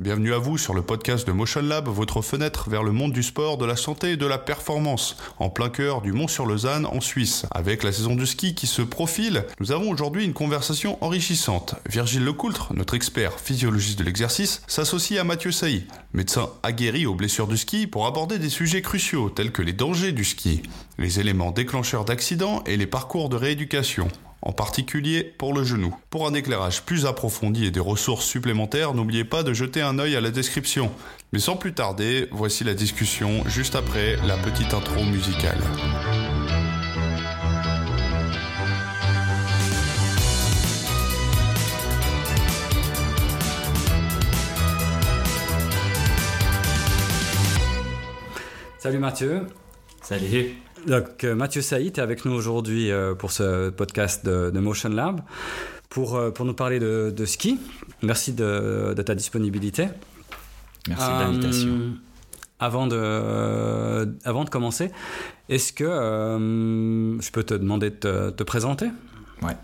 Bienvenue à vous sur le podcast de Motion Lab, votre fenêtre vers le monde du sport, de la santé et de la performance, en plein cœur du Mont-sur-Lausanne en Suisse. Avec la saison du ski qui se profile, nous avons aujourd'hui une conversation enrichissante. Virgile Lecoultre, notre expert physiologiste de l'exercice, s'associe à Mathieu Sailly, médecin aguerri aux blessures du ski, pour aborder des sujets cruciaux tels que les dangers du ski, les éléments déclencheurs d'accidents et les parcours de rééducation en particulier pour le genou. Pour un éclairage plus approfondi et des ressources supplémentaires, n'oubliez pas de jeter un œil à la description. Mais sans plus tarder, voici la discussion juste après la petite intro musicale. Salut Mathieu. Salut. Donc euh, Mathieu Saïd est avec nous aujourd'hui euh, pour ce podcast de, Motion Lab pour, euh, pour nous parler de, ski. Merci de, ta disponibilité. Merci de l'invitation. Avant de, avant de commencer, est-ce que je peux te demander de te, présenter? Ouais.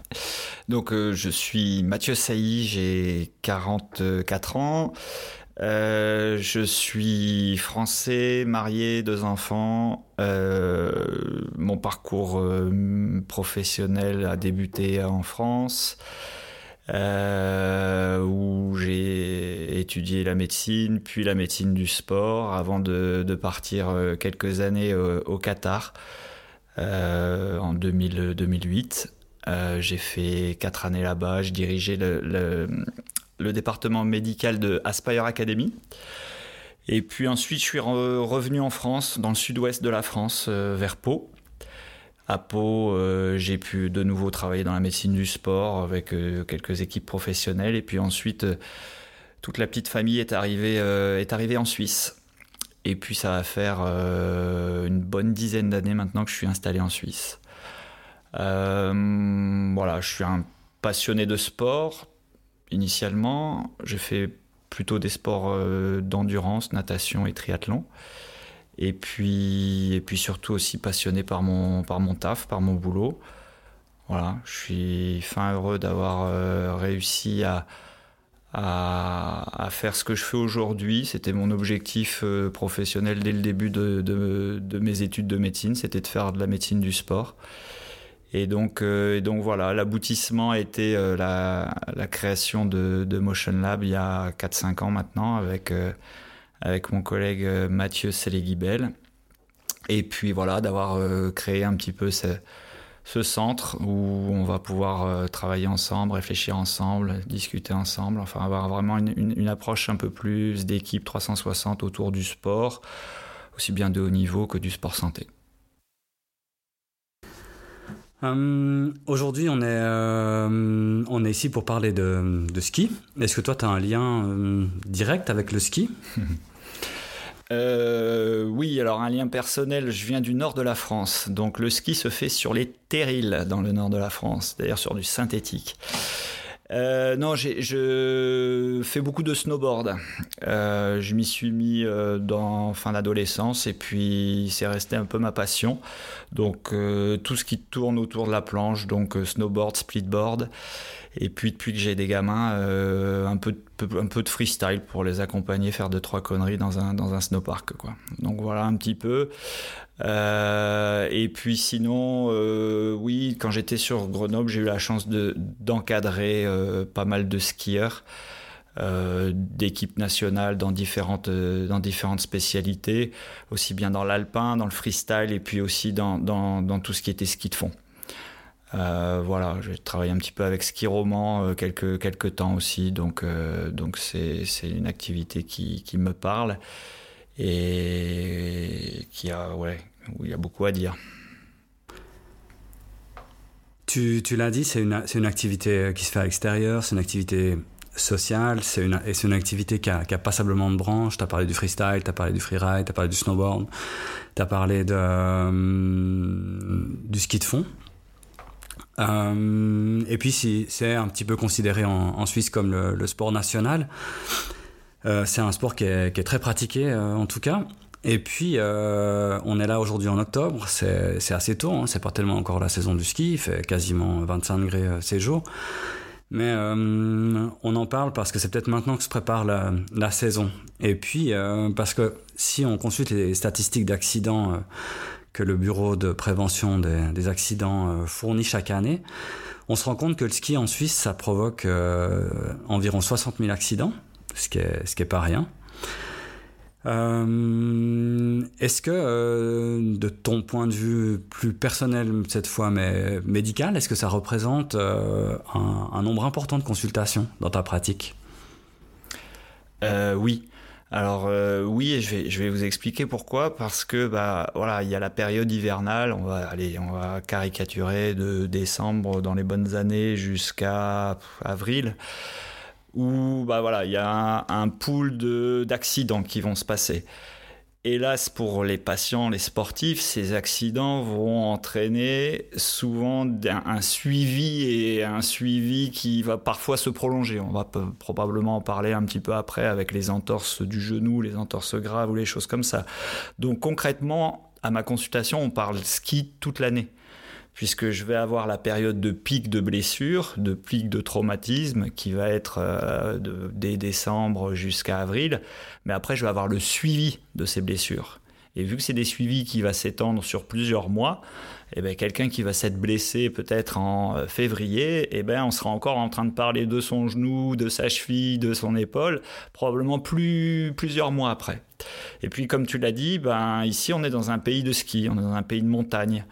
Donc je suis Mathieu Sailly, j'ai 44 ans. Euh, je suis français, marié, deux enfants. Euh, mon parcours euh, professionnel a débuté en France, où j'ai étudié la médecine, puis la médecine du sport, avant de, partir quelques années au, Qatar en 2000, 2008. j'ai fait quatre années là-bas. Je dirigeais le département médical de Aspire Academy. Et puis ensuite, je suis revenu en France, dans le sud-ouest de la France, euh, vers Pau. À Pau, euh, j'ai pu de nouveau travailler dans la médecine du sport avec euh, quelques équipes professionnelles. Et puis ensuite, toute la petite famille est arrivée, est arrivée en Suisse. Et puis ça va faire une bonne dizaine d'années maintenant que je suis installé en Suisse. voilà, je suis un passionné de sport, initialement. J'ai fait plutôt des sports euh, d'endurance, natation et triathlon. Et puis, et puis surtout aussi passionné par mon, par mon taf, par mon boulot. Voilà, je suis fin heureux d'avoir euh, réussi à, à, faire ce que je fais aujourd'hui. C'était mon objectif euh, professionnel dès le début de, de, mes études de médecine, c'était de faire de la médecine du sport. Et donc, euh, donc voilà, l'aboutissement a été euh, la, création de, Motion Lab il y a 4-5 ans maintenant avec, euh, avec mon collègue Mathieu Séléguibel. Et puis voilà, d'avoir créé un petit peu ce, ce, centre où on va pouvoir travailler ensemble, réfléchir ensemble, discuter ensemble, enfin avoir vraiment une approche un peu plus d'équipe 360 autour du sport, aussi bien de haut niveau que du sport santé. Euh, aujourd'hui, on, est, euh, on est ici pour parler de, ski. Est-ce que toi, tu as un lien euh, direct avec le ski? Oui, alors un lien personnel, je viens du nord de la France. Donc le ski se fait sur les terrils dans le nord de la France, d'ailleurs sur du synthétique. Euh, non, je fais beaucoup de snowboard. Euh, je m'y suis mis euh, dans fin d'adolescence et puis c'est resté un peu ma passion. Donc tout ce qui tourne autour de la planche, donc snowboard, splitboard. Et puis depuis que j'ai des gamins, un, peu de, un peu de freestyle pour les accompagner, faire deux trois conneries dans un, dans un snowpark. Quoi. Donc voilà un petit peu. Euh, et puis sinon, euh, oui, quand j'étais sur Grenoble, j'ai eu la chance de, d'encadrer euh, pas mal de skieurs d'équipes nationales dans différentes, dans différentes spécialités, aussi bien dans l'alpin, dans le freestyle et puis aussi dans, dans, dans tout ce qui était ski de fond. Voilà, j'ai travaillé un petit peu avec ski roman quelques, quelques temps aussi, donc donc c'est, c'est une activité qui, qui me parle et qui a, ouais, où il y a beaucoup à dire. Tu, tu l'as dit, c'est une, une, activité qui se fait à l'extérieur, c'est une activité sociale, c'est une, et c'est une activité qui a, qui a, passablement de branches. Tu as parlé du freestyle, tu as parlé du freeride, tu as parlé du snowboard, tu as parlé de, euh, du ski de fond. Euh, et puis, c'est un petit peu considéré en, Suisse comme le, sport national. Euh, c'est un sport qui est, très pratiqué, euh, en tout cas. Et puis, on est là aujourd'hui en octobre, c'est assez tôt, hein, c'est pas tellement encore la saison du ski, il fait quasiment 25 degrés ces jours. Mais on en parle parce que c'est peut-être maintenant que se prépare la, saison. Et puis parce que si on consulte les statistiques d'accidents que le Bureau de prévention des, accidents fournit chaque année, on se rend compte que le ski en Suisse, ça provoque environ 60 000 accidents, ce qui est, ce qui est pas rien. Euh, est-ce que, euh, de ton point de vue plus personnel cette fois, mais médical, est-ce que ça représente euh, un, nombre important de consultations dans ta pratique? Oui. Alors oui, je vais, je vais vous expliquer pourquoi. Parce que bah voilà, il y a la période hivernale. On va aller, on va caricaturer de décembre dans les bonnes années jusqu'à avril où bah voilà, il y a un, pool d'accidents qui vont se passer. Hélas pour les patients, les sportifs, ces accidents vont entraîner souvent un, suivi et un suivi qui va parfois se prolonger. On va probablement en parler un petit peu après avec les entorses du genou, les entorses graves ou les choses comme ça. Donc concrètement, à ma consultation, on parle ski toute l'année puisque je vais avoir la période de pic de blessure, de pic de traumatisme, qui va être euh, de, dès décembre jusqu'à avril. Mais après, je vais avoir le suivi de ces blessures. Et vu que c'est des suivis qui vont s'étendre sur plusieurs mois, eh ben, quelqu'un qui va s'être blessé peut-être en euh, février, eh ben, on sera encore en train de parler de son genou, de sa cheville, de son épaule, probablement plus, plusieurs mois après. Et puis, comme tu l'as dit, ben, ici, on est dans un pays de ski, on est dans un pays de montagne.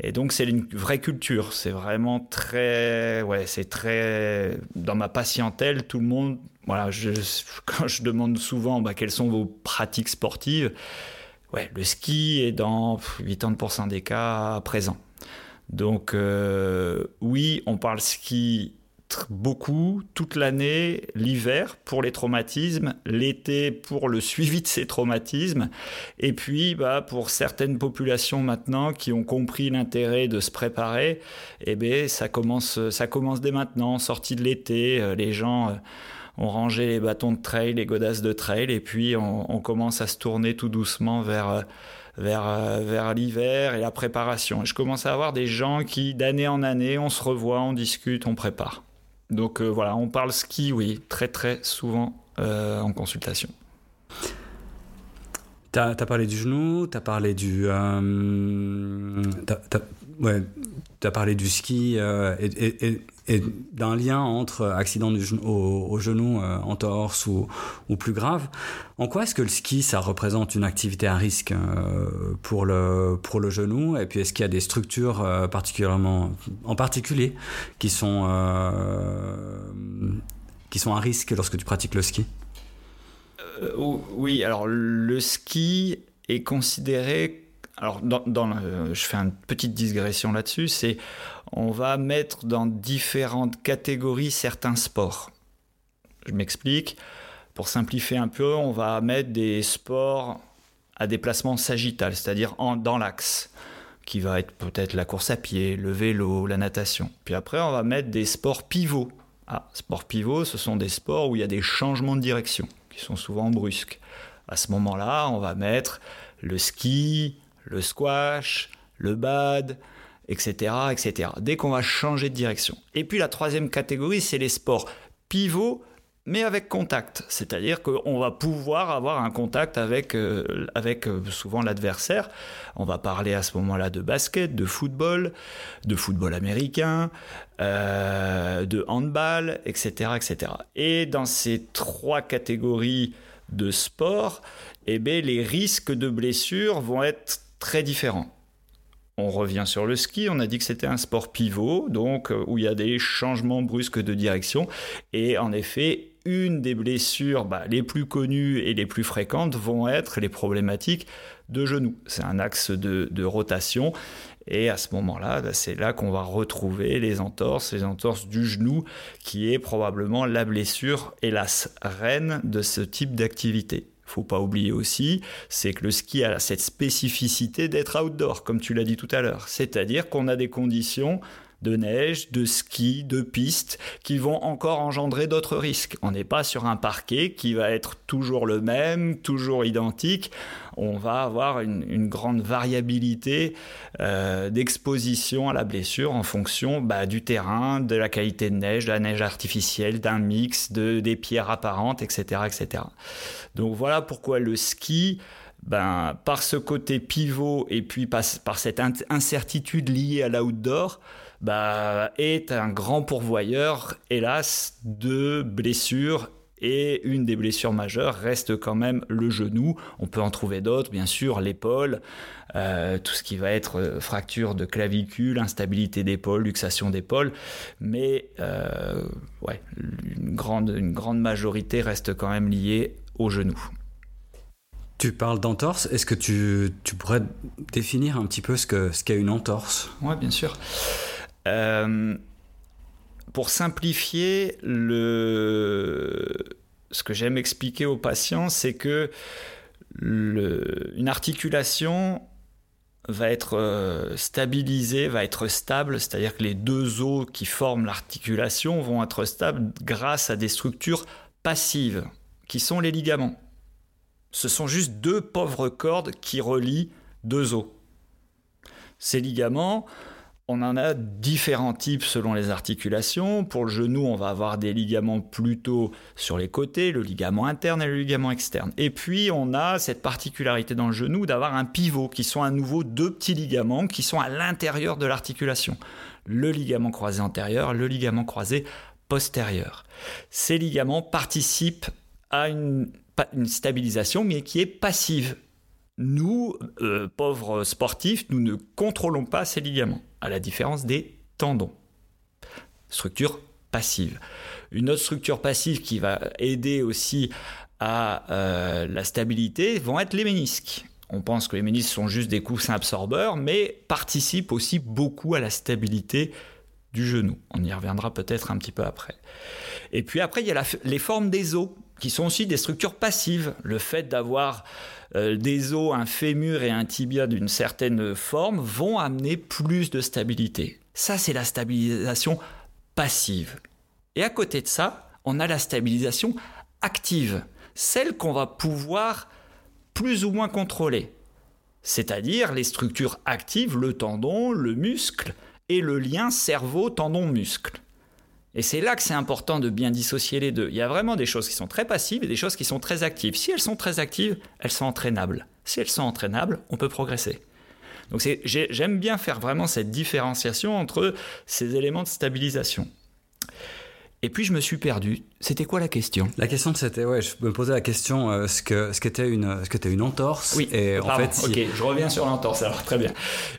Et donc c'est une vraie culture. C'est vraiment très, ouais, c'est très dans ma patientèle. Tout le monde, voilà, quand je demande souvent bah, quelles sont vos pratiques sportives, ouais, le ski est dans 80% des cas présent. Donc euh, oui, on parle ski beaucoup toute l'année, l'hiver pour les traumatismes, l'été pour le suivi de ces traumatismes, et puis bah, pour certaines populations maintenant qui ont compris l'intérêt de se préparer, eh bien, ça, commence, ça commence dès maintenant, sortie de l'été, euh, les gens... Euh, ont rangé les bâtons de trail, les godasses de trail, et puis on, commence à se tourner tout doucement vers, euh, vers, vers l'hiver et la préparation. Et je commence à avoir des gens qui, d'année en année, on se revoit, on discute, on prépare. Donc euh, voilà, on parle ski, oui, très très souvent euh, en consultation. Tu as, parlé du genou, tu as parlé du. Euh, parlé du ski et d'un lien entre accident au, genou, euh, entorse ou, plus grave. En quoi est-ce que le ski, ça représente une activité à risque euh, pour, le, pour le genou? Et puis est-ce qu'il y a des structures euh, particulièrement, en particulier qui sont, qui sont à risque lorsque tu pratiques le ski? Oui, alors le ski est considéré alors, dans, je fais une petite digression là-dessus, c'est on va mettre dans différentes catégories certains sports. Je m'explique. Pour simplifier un peu, on va mettre des sports à déplacement sagittal, c'est-à-dire dans l'axe, qui va être peut-être la course à pied, le vélo, la natation. Puis après, on va mettre des sports pivots. Ah, sports pivots, ce sont des sports où il y a des changements de direction, qui sont souvent brusques. À ce moment-là, on va mettre le ski, le squash, le bad, etc., etc. Dès qu'on va changer de direction. Et puis la troisième catégorie, c'est les sports pivots, mais avec contact. C'est-à-dire qu'on va pouvoir avoir un contact avec, euh, avec euh, souvent l'adversaire. On va parler à ce moment-là de basket, de football, de football américain, euh, de handball, etc., etc. Et dans ces trois catégories de sport, eh bien, les risques de blessures vont être très différents. On revient sur le ski, on a dit que c'était un sport pivot, donc euh, où il y a des changements brusques de direction. Et en effet, une des blessures bah, les plus connues et les plus fréquentes vont être les problématiques de genoux. C'est un axe de, rotation. Et à ce moment-là, bah, c'est là qu'on va retrouver les entorses, les entorses du genou, qui est probablement la blessure, hélas, reine de ce type d'activité faut pas oublier aussi, c'est que le ski a cette spécificité d'être outdoor, comme tu l'as dit tout à l'heure. C'est-à-dire qu'on a des conditions de neige, de ski, de pistes, qui vont encore engendrer d'autres risques. On n'est pas sur un parquet qui va être toujours le même, toujours identique. On va avoir une, grande variabilité euh, d'exposition à la blessure en fonction bah, du terrain, de la qualité de neige, de la neige artificielle, d'un mix, de, des pierres apparentes, etc., etc. Donc voilà pourquoi le ski ben, par ce côté pivot et puis par, cette incertitude liée à l'outdoor, bah, est un grand pourvoyeur, hélas, de blessures. Et une des blessures majeures reste quand même le genou. On peut en trouver d'autres, bien sûr, l'épaule, euh, tout ce qui va être euh, fracture de clavicule, instabilité d'épaule, luxation d'épaule. Mais euh, ouais, une grande, une grande majorité reste quand même liée au genou. Tu parles d'entorse. Est-ce que tu, tu, pourrais définir un petit peu ce qu'est ce qu'est une entorse? Oui, bien sûr. Euh, pour simplifier, ce que j'aime expliquer aux patients, c'est que une articulation va être euh, stabilisée, va être stable, c'est-à-dire que les deux os qui forment l'articulation vont être stables grâce à des structures passives, qui sont les ligaments. Ce sont juste deux pauvres cordes qui relient deux os. Ces ligaments, on en a différents types selon les articulations. Pour le genou, on va avoir des ligaments plutôt sur les côtés, le ligament interne et le ligament externe. Et puis, on a cette particularité dans le genou d'avoir un pivot, qui sont à nouveau deux petits ligaments qui sont à l'intérieur de l'articulation. Le ligament croisé antérieur, le ligament croisé postérieur. Ces ligaments participent à une une stabilisation, mais qui est passive. Nous, euh, pauvres sportifs, nous ne contrôlons pas ces ligaments, à la différence des tendons. Structure passive. Une autre structure passive qui va aider aussi à euh, la stabilité vont être les ménisques. On pense que les ménisques sont juste des coussins absorbeurs, mais participent aussi beaucoup à la stabilité du genou. On y reviendra peut-être un petit peu après. Et puis après, il y a les formes des os qui sont aussi des structures passives. Le fait d'avoir euh, des os, un fémur et un tibia d'une certaine forme vont amener plus de stabilité. Ça, c'est la stabilisation passive. Et à côté de ça, on a la stabilisation active, celle qu'on va pouvoir plus ou moins contrôler. C'est-à-dire les structures actives, le tendon, le muscle et le lien cerveau-tendon-muscle. Et c'est là que c'est important de bien dissocier les deux. Il y a vraiment des choses qui sont très passives et des choses qui sont très actives. Si elles sont très actives, elles sont entraînables. Si elles sont entraînables, on peut progresser. Donc j'aime bien faire vraiment cette différenciation entre ces éléments de stabilisation. Et puis je me suis perdu. C'était quoi la question? La question c'était, ouais, je me posais la question euh, ce que ce qu'était une ce qu'était une entorse. Oui. Et en fait, ok, je reviens sur l'entorse. Alors très bien.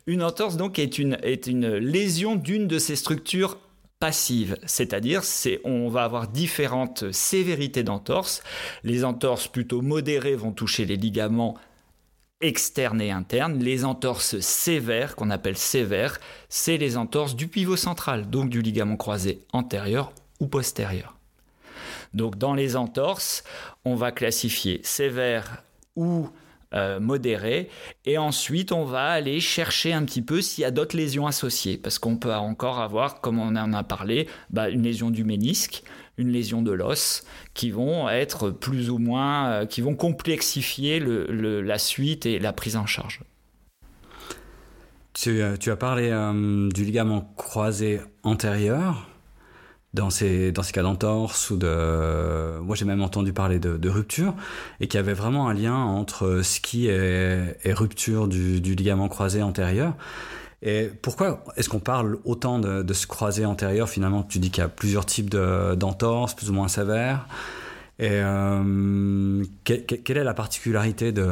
Une entorse donc est une est une lésion d'une de ces structures passive, c'est-à-dire c'est on va avoir différentes sévérités d'entorse. Les entorses plutôt modérées vont toucher les ligaments externes et internes. Les entorses sévères, qu'on appelle sévères, c'est les entorses du pivot central, donc du ligament croisé antérieur ou postérieur. Donc dans les entorses, on va classifier sévères ou euh, modéré. Et ensuite, on va aller chercher un petit peu s'il y a d'autres lésions associées. Parce qu'on peut encore avoir, comme on en a parlé, bah, une lésion du ménisque, une lésion de l'os, qui vont être plus ou moins, euh, qui vont complexifier la suite et la prise en charge. Tu, euh, as parlé du ligament croisé antérieur dans ces, cas d'entorse ou de... Moi j'ai même entendu parler de, rupture et qu'il y avait vraiment un lien entre ski et, rupture du, ligament croisé antérieur. Et pourquoi est-ce qu'on parle autant de, ce croisé antérieur Finalement, tu dis qu'il y a plusieurs types d'entorse, plus ou moins sévères. Et euh, quelle est la particularité de,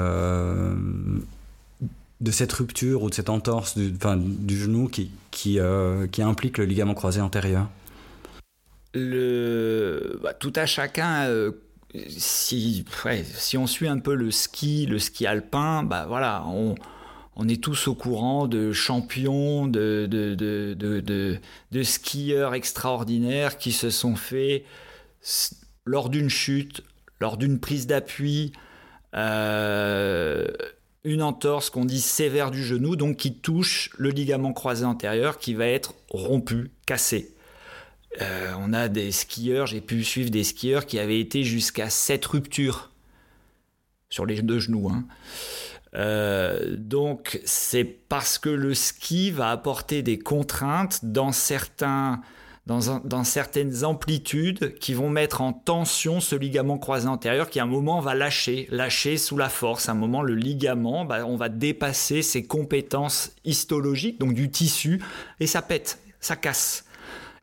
cette rupture ou de cette entorse du, genou euh, qui implique le ligament croisé antérieur? Le, bah, tout à chacun. Euh, si, on suit un peu le ski, le ski alpin, bah voilà, on, est tous au courant de champions, de, de, skieurs extraordinaires qui se sont faits lors d'une chute, lors d'une prise d'appui, euh, une entorse qu'on dit sévère du genou, donc qui touche le ligament croisé antérieur qui va être rompu, cassé. Euh, on a des skieurs, j'ai pu suivre des skieurs qui avaient été jusqu'à 7 ruptures sur les deux genoux. Hein. Euh, donc c'est parce que le ski va apporter des contraintes dans certaines amplitudes qui vont mettre en tension ce ligament croisé antérieur qui à un moment va lâcher, lâcher sous la force. À un moment, le ligament, bah, on va dépasser ses compétences histologiques, donc du tissu, et ça pète, ça casse.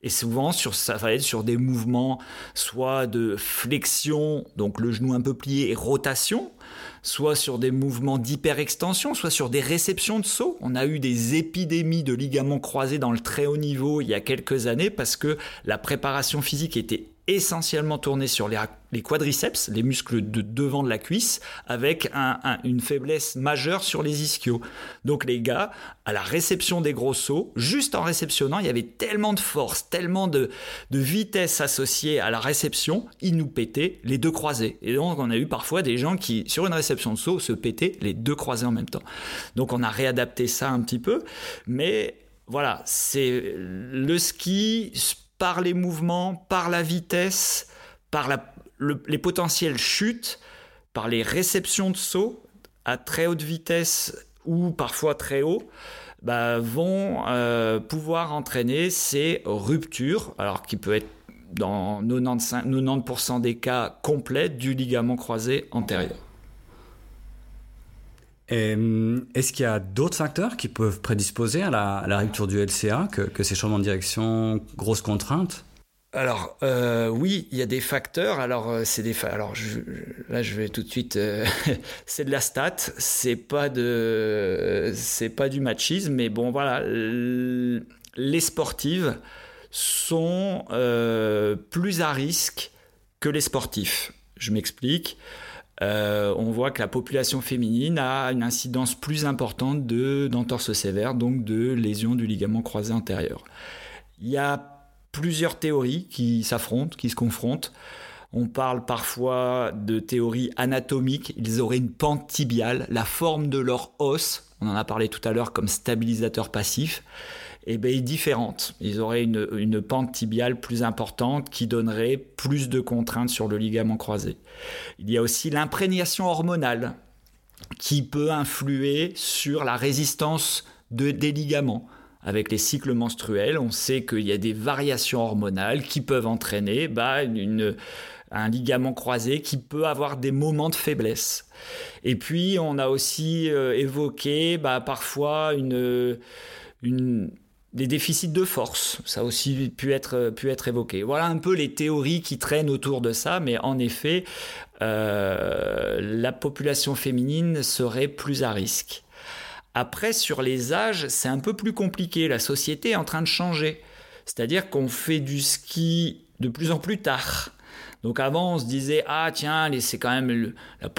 Et souvent, sur, ça va être sur des mouvements soit de flexion, donc le genou un peu plié, et rotation, soit sur des mouvements d'hyperextension, soit sur des réceptions de saut. On a eu des épidémies de ligaments croisés dans le très haut niveau il y a quelques années parce que la préparation physique était essentiellement tourné sur les, quadriceps, les muscles de devant de la cuisse, avec une faiblesse majeure sur les ischios. Donc les gars, à la réception des gros sauts, juste en réceptionnant, il y avait tellement de force, tellement de, vitesse associée à la réception, ils nous pétaient les deux croisés. Et donc on a eu parfois des gens qui, sur une réception de saut, se pétaient les deux croisés en même temps. Donc on a réadapté ça un petit peu, mais voilà, c'est le ski par les mouvements, par la vitesse, par les potentiels chutes, par les réceptions de saut à très haute vitesse ou parfois très haut, bah, vont euh, pouvoir entraîner ces ruptures, alors qui peut être dans 95, 90% des cas complètes du ligament croisé antérieur. Hum, est-ce qu'il y a d'autres facteurs qui peuvent prédisposer à la, rupture du LCA que, ces changements de direction, grosses contraintes? Alors euh, oui, il y a des facteurs. Alors euh, c'est des alors là je vais tout de suite euh, c'est de la stat, c'est pas de c'est pas du machisme mais bon voilà les sportives sont plus à risque que les sportifs. Je m'explique. Euh, on voit que la population féminine a une incidence plus importante d'entorse sévère, donc de lésions du ligament croisé antérieur. Il y a plusieurs théories qui s'affrontent, qui se confrontent. On parle parfois de théories anatomiques. Ils auraient une pente tibiale, la forme de leur os, on en a parlé tout à l'heure comme stabilisateur passif eh bien, différentes. Ils auraient une, une, pente tibiale plus importante qui donnerait plus de contraintes sur le ligament croisé. Il y a aussi l'imprégnation hormonale qui peut influer sur la résistance de, des ligaments. Avec les cycles menstruels, on sait qu'il y a des variations hormonales qui peuvent entraîner bah, une, un ligament croisé qui peut avoir des moments de faiblesse. Et puis, on a aussi euh, évoqué bah, parfois une, une, des déficits de force, ça a aussi pu être, pu être évoqué. Voilà un peu les théories qui traînent autour de ça, mais en effet, euh, la population féminine serait plus à risque. Après, sur les âges, c'est un peu plus compliqué. La société est en train de changer. C'est-à-dire qu'on fait du ski de plus en plus tard. Donc avant, on se disait, ah tiens, c'est quand même la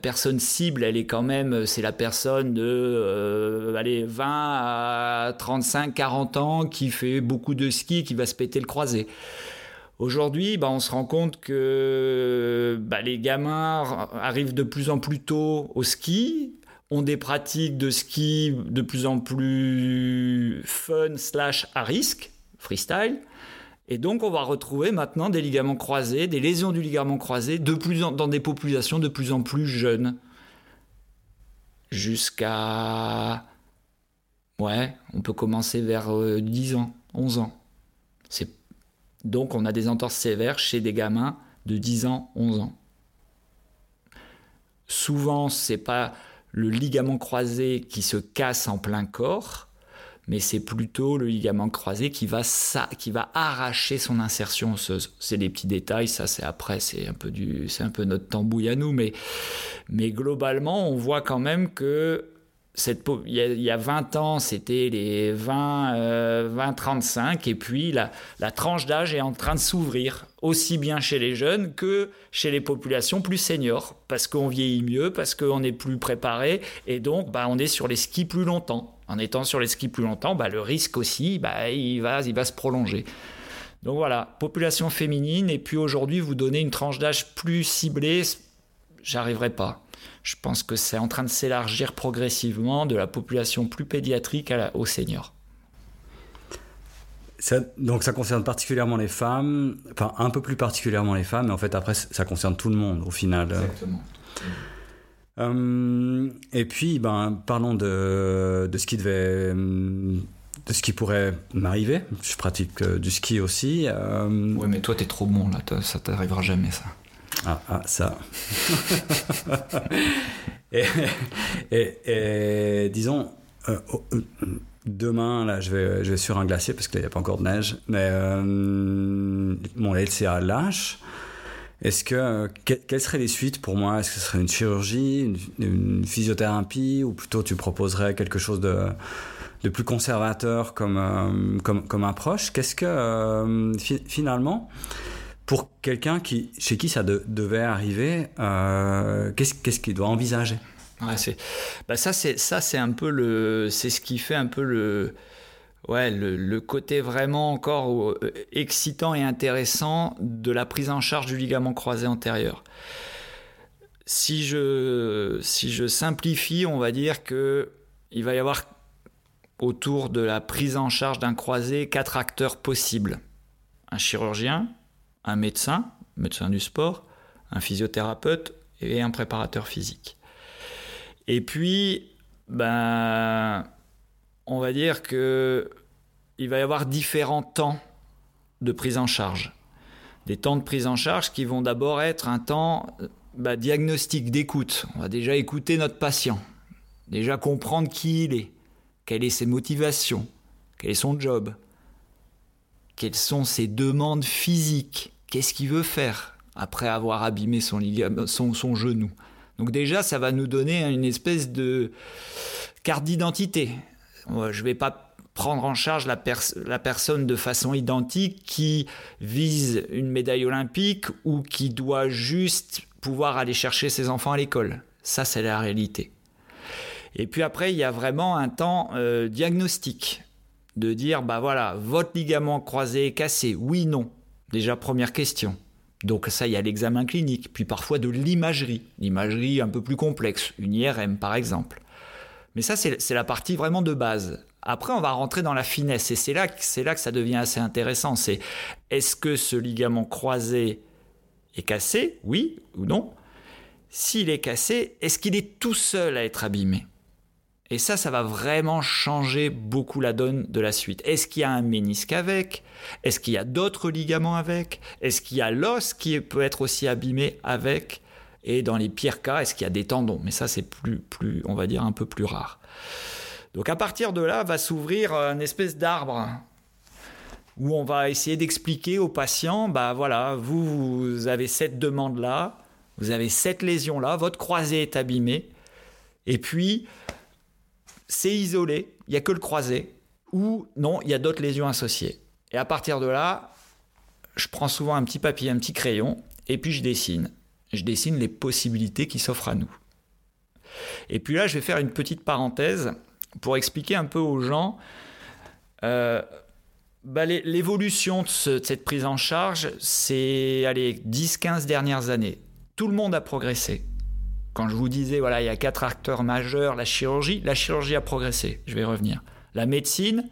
personne cible, elle est quand même, c'est la personne de euh, allez, 20 à 35, 40 ans qui fait beaucoup de ski, qui va se péter le croisé. Aujourd'hui, bah, on se rend compte que bah, les gamins arrivent de plus en plus tôt au ski, ont des pratiques de ski de plus en plus fun slash à risque, freestyle, et donc, on va retrouver maintenant des ligaments croisés, des lésions du ligament croisé, dans des populations de plus en plus jeunes. Jusqu'à. Ouais, on peut commencer vers 10 euh, ans, 11 ans. Donc, on a des entorses sévères chez des gamins de 10 ans, 11 ans. Souvent, c'est pas le ligament croisé qui se casse en plein corps, mais c'est plutôt le ligament croisé qui va, ça, qui va arracher son insertion osseuse. C'est des petits détails, ça c'est après, c'est un peu du, c'est un peu notre tambouille à nous, mais, mais globalement, on voit quand même que cette, il, y a, 20 ans, c'était les 20, 20 35, et puis la, la tranche d'âge est en train de s'ouvrir, aussi bien chez les jeunes que chez les populations plus seniors, parce qu'on vieillit mieux, parce qu'on est plus préparé, et donc bah, on est sur les skis plus longtemps en étant sur les skis plus longtemps, bah, le risque aussi, bah, il, va, il va se prolonger. Donc voilà, population féminine, et puis aujourd'hui, vous donnez une tranche d'âge plus ciblée. j'arriverai pas. Je pense que c'est en train de s'élargir progressivement de la population plus pédiatrique à aux seniors. donc ça concerne particulièrement les femmes, enfin un peu plus particulièrement les femmes, mais en fait après ça concerne tout le monde au final. Exactement. Euh, et puis, ben, parlons de, de ce qui devait, de ce qui pourrait m'arriver. Je pratique euh, du ski aussi. Euh... Oui, mais toi, t'es trop bon là, ça t'arrivera jamais ça. Ah, ah ça. et, et, disons, euh, oh, demain, là, je vais, je vais sur un glacier parce qu'il n'y a pas encore de neige, mais mon LCA lâche. Est-ce que, euh, quelles seraient les suites pour moi? Est-ce que ce serait une chirurgie, une, physiothérapie, ou plutôt tu proposerais quelque chose de, plus conservateur comme, euh, comme, comme, approche? Qu'est-ce que, euh, finalement, pour quelqu'un qui, chez qui ça devait arriver, qu'est-ce qu'il doit envisager? Bah ça, c'est, ça, c'est un peu le, c'est ce qui fait un peu le, ouais, le, côté vraiment encore euh, excitant et intéressant de la prise en charge du ligament croisé antérieur. Si je, si je simplifie, on va dire que il va y avoir autour de la prise en charge d'un croisé quatre acteurs possibles. Un chirurgien, un médecin, médecin du sport, un physiothérapeute et un préparateur physique. Et puis, ben, on va dire que il va y avoir différents temps de prise en charge. Des temps de prise en charge qui vont d'abord être un temps bah, diagnostic d'écoute. On va déjà écouter notre patient, déjà comprendre qui il est, quelles sont ses motivations, quel est son job, quelles sont ses demandes physiques, qu'est-ce qu'il veut faire après avoir abîmé son genou. Donc déjà, ça va nous donner une espèce de carte d'identité. Je ne vais pas prendre en charge la, la, personne de façon identique qui vise une médaille olympique ou qui doit juste pouvoir aller chercher ses enfants à l'école. Ça, c'est la réalité. Et puis après, il y a vraiment un temps euh, diagnostic de dire, bah voilà, votre ligament croisé est cassé, oui, non. Déjà, première question. Donc ça, il y a l'examen clinique, puis parfois de l'imagerie, l'imagerie un peu plus complexe, une IRM par exemple. Mais ça, c'est la partie vraiment de base. Après, on va rentrer dans la finesse et c'est là, là que ça devient assez intéressant. C'est est-ce que ce ligament croisé est cassé, oui ou non? S'il est cassé, est-ce qu'il est tout seul à être abîmé? Et ça, ça va vraiment changer beaucoup la donne de la suite. Est-ce qu'il y a un ménisque avec? Est-ce qu'il y a d'autres ligaments avec? Est-ce qu'il y a l'os qui peut être aussi abîmé avec? Et dans les pires cas, est-ce qu'il y a des tendons? Mais ça, c'est plus, plus, on va dire, un peu plus rare. Donc à partir de là va s'ouvrir une espèce d'arbre où on va essayer d'expliquer aux patients, bah voilà, vous, avez cette demande-là, vous avez cette lésion-là, votre croisé est abîmé, et puis c'est isolé, il n'y a que le croisé, ou non, il y a d'autres lésions associées. Et à partir de là, je prends souvent un petit papier, un petit crayon, et puis je dessine. Je dessine les possibilités qui s'offrent à nous. Et puis là, je vais faire une petite parenthèse pour expliquer un peu aux gens euh, bah, l'évolution de, cette prise en charge, c'est 10-15 dernières années. Tout le monde a progressé. Quand je vous disais, voilà, il y a quatre acteurs majeurs, la chirurgie, la chirurgie a progressé, je vais revenir. La médecine,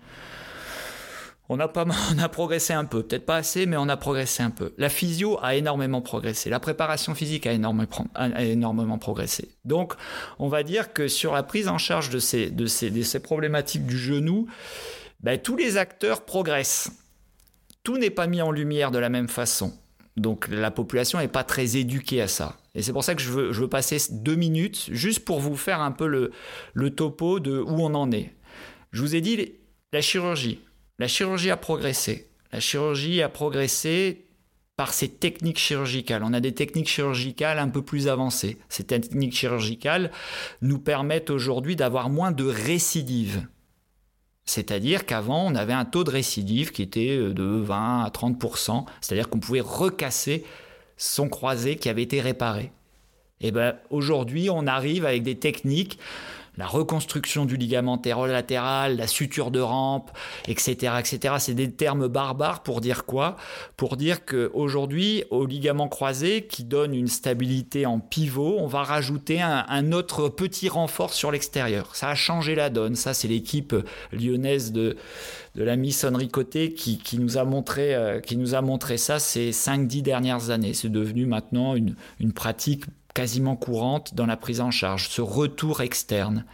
on a, pas, on a progressé un peu, peut-être pas assez, mais on a progressé un peu. La physio a énormément progressé, la préparation physique a énormément, progressé. Donc, on va dire que sur la prise en charge de ces, de ces, de ces problématiques du genou, ben, tous les acteurs progressent. Tout n'est pas mis en lumière de la même façon. Donc la population n'est pas très éduquée à ça. Et c'est pour ça que je veux, je veux passer deux minutes juste pour vous faire un peu le, le topo de où on en est. Je vous ai dit la chirurgie. La chirurgie a progressé. La chirurgie a progressé par ses techniques chirurgicales. On a des techniques chirurgicales un peu plus avancées. Ces techniques chirurgicales nous permettent aujourd'hui d'avoir moins de récidives. C'est-à-dire qu'avant, on avait un taux de récidive qui était de 20 à 30% c'est-à-dire qu'on pouvait recasser son croisé qui avait été réparé. Et eh ben aujourd'hui, on arrive avec des techniques la reconstruction du ligament latéral, la suture de rampe, etc., etc. C'est des termes barbares pour dire quoi? Pour dire qu'aujourd'hui, au ligament croisé qui donne une stabilité en pivot, on va rajouter un, autre petit renfort sur l'extérieur. Ça a changé la donne. Ça, c'est l'équipe lyonnaise de, de l'ami Sonnery Côté qui, qui, nous a montré, euh, qui nous a montré ça ces 5-10 dernières années. C'est devenu maintenant une pratique quasiment courante dans la prise en charge, ce retour externe.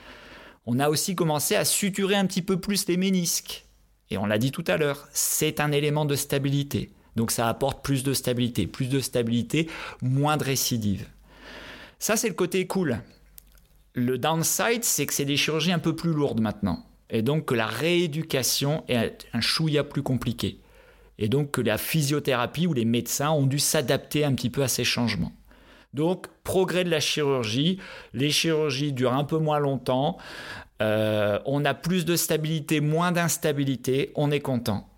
On a aussi commencé à suturer un petit peu plus les ménisques. Et on l'a dit tout à l'heure, c'est un élément de stabilité. Donc ça apporte plus de stabilité. Plus de stabilité, moins de récidive. Ça, c'est le côté cool. Le downside, c'est que c'est des chirurgies un peu plus lourdes maintenant. Et donc que la rééducation est un chouïa plus compliqué. Et donc que la physiothérapie ou les médecins ont dû s'adapter un petit peu à ces changements. Donc, progrès de la chirurgie. Les chirurgies durent un peu moins longtemps. Euh, on a plus de stabilité, moins d'instabilité. On est content.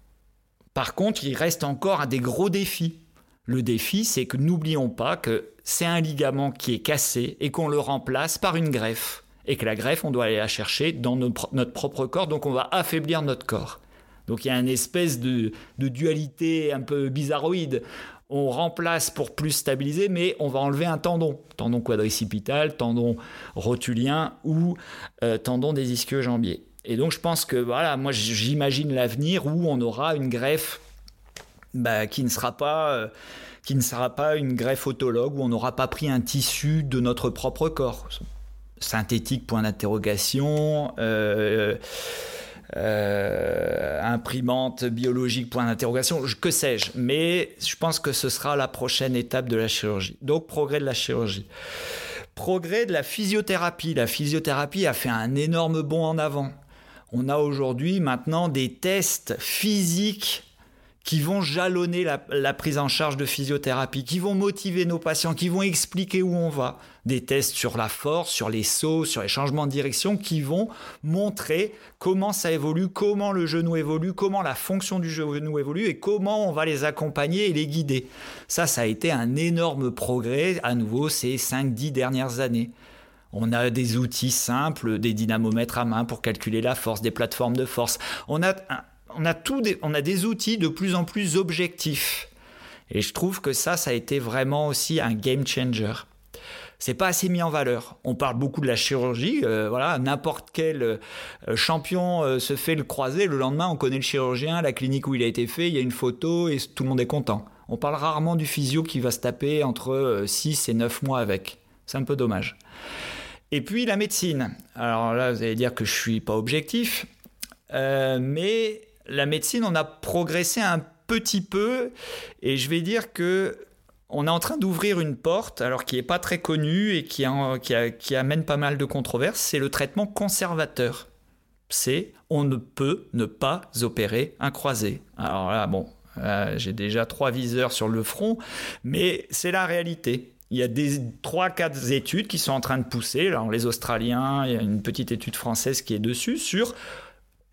Par contre, il reste encore des gros défis. Le défi, c'est que n'oublions pas que c'est un ligament qui est cassé et qu'on le remplace par une greffe. Et que la greffe, on doit aller la chercher dans notre propre corps, donc on va affaiblir notre corps. Donc il y a une espèce de dualité un peu bizarroïde on remplace pour plus stabiliser, mais on va enlever un tendon, tendon quadricipital, tendon rotulien ou euh, tendon des ischio-jambiers. Et donc je pense que voilà, moi j'imagine l'avenir où on aura une greffe bah, qui ne sera pas euh, qui ne sera pas une greffe autologue où on n'aura pas pris un tissu de notre propre corps. Synthétique point d'interrogation. Euh, euh, imprimante biologique, point d'interrogation, que sais-je. Mais je pense que ce sera la prochaine étape de la chirurgie. Donc, progrès de la chirurgie. Progrès de la physiothérapie. La physiothérapie a fait un énorme bond en avant. On a aujourd'hui maintenant des tests physiques qui vont jalonner la, prise en charge de physiothérapie, qui vont motiver nos patients, qui vont expliquer où on va. Des tests sur la force, sur les sauts, sur les changements de direction, qui vont montrer comment ça évolue, comment le genou évolue, comment la fonction du genou évolue et comment on va les accompagner et les guider. Ça, ça a été un énorme progrès, à nouveau, ces 5-10 dernières années. On a des outils simples, des dynamomètres à main pour calculer la force, des plateformes de force. On a on a, tout des, on a des outils de plus en plus objectifs. Et je trouve que ça, ça a été vraiment aussi un game changer. C'est pas assez mis en valeur. On parle beaucoup de la chirurgie. Euh, voilà, n'importe quel euh, champion euh, se fait le croisé. Le lendemain, on connaît le chirurgien, la clinique où il a été fait. Il y a une photo et tout le monde est content. On parle rarement du physio qui va se taper entre 6 et 9 mois avec. C'est un peu dommage. Et puis la médecine. Alors là, vous allez dire que je suis pas objectif, mais la médecine, on a progressé un petit peu, et je vais dire que on est en train d'ouvrir une porte, alors qui n'est pas très connue et qui, amène pas mal de controverses, c'est le traitement conservateur. C'est on ne peut ne pas opérer un croisé. Alors là, bon, j'ai déjà trois viseurs sur le front, mais c'est la réalité. Il y a des trois, quatre études qui sont en train de pousser. Alors les Australiens, il y a une petite étude française qui est dessus sur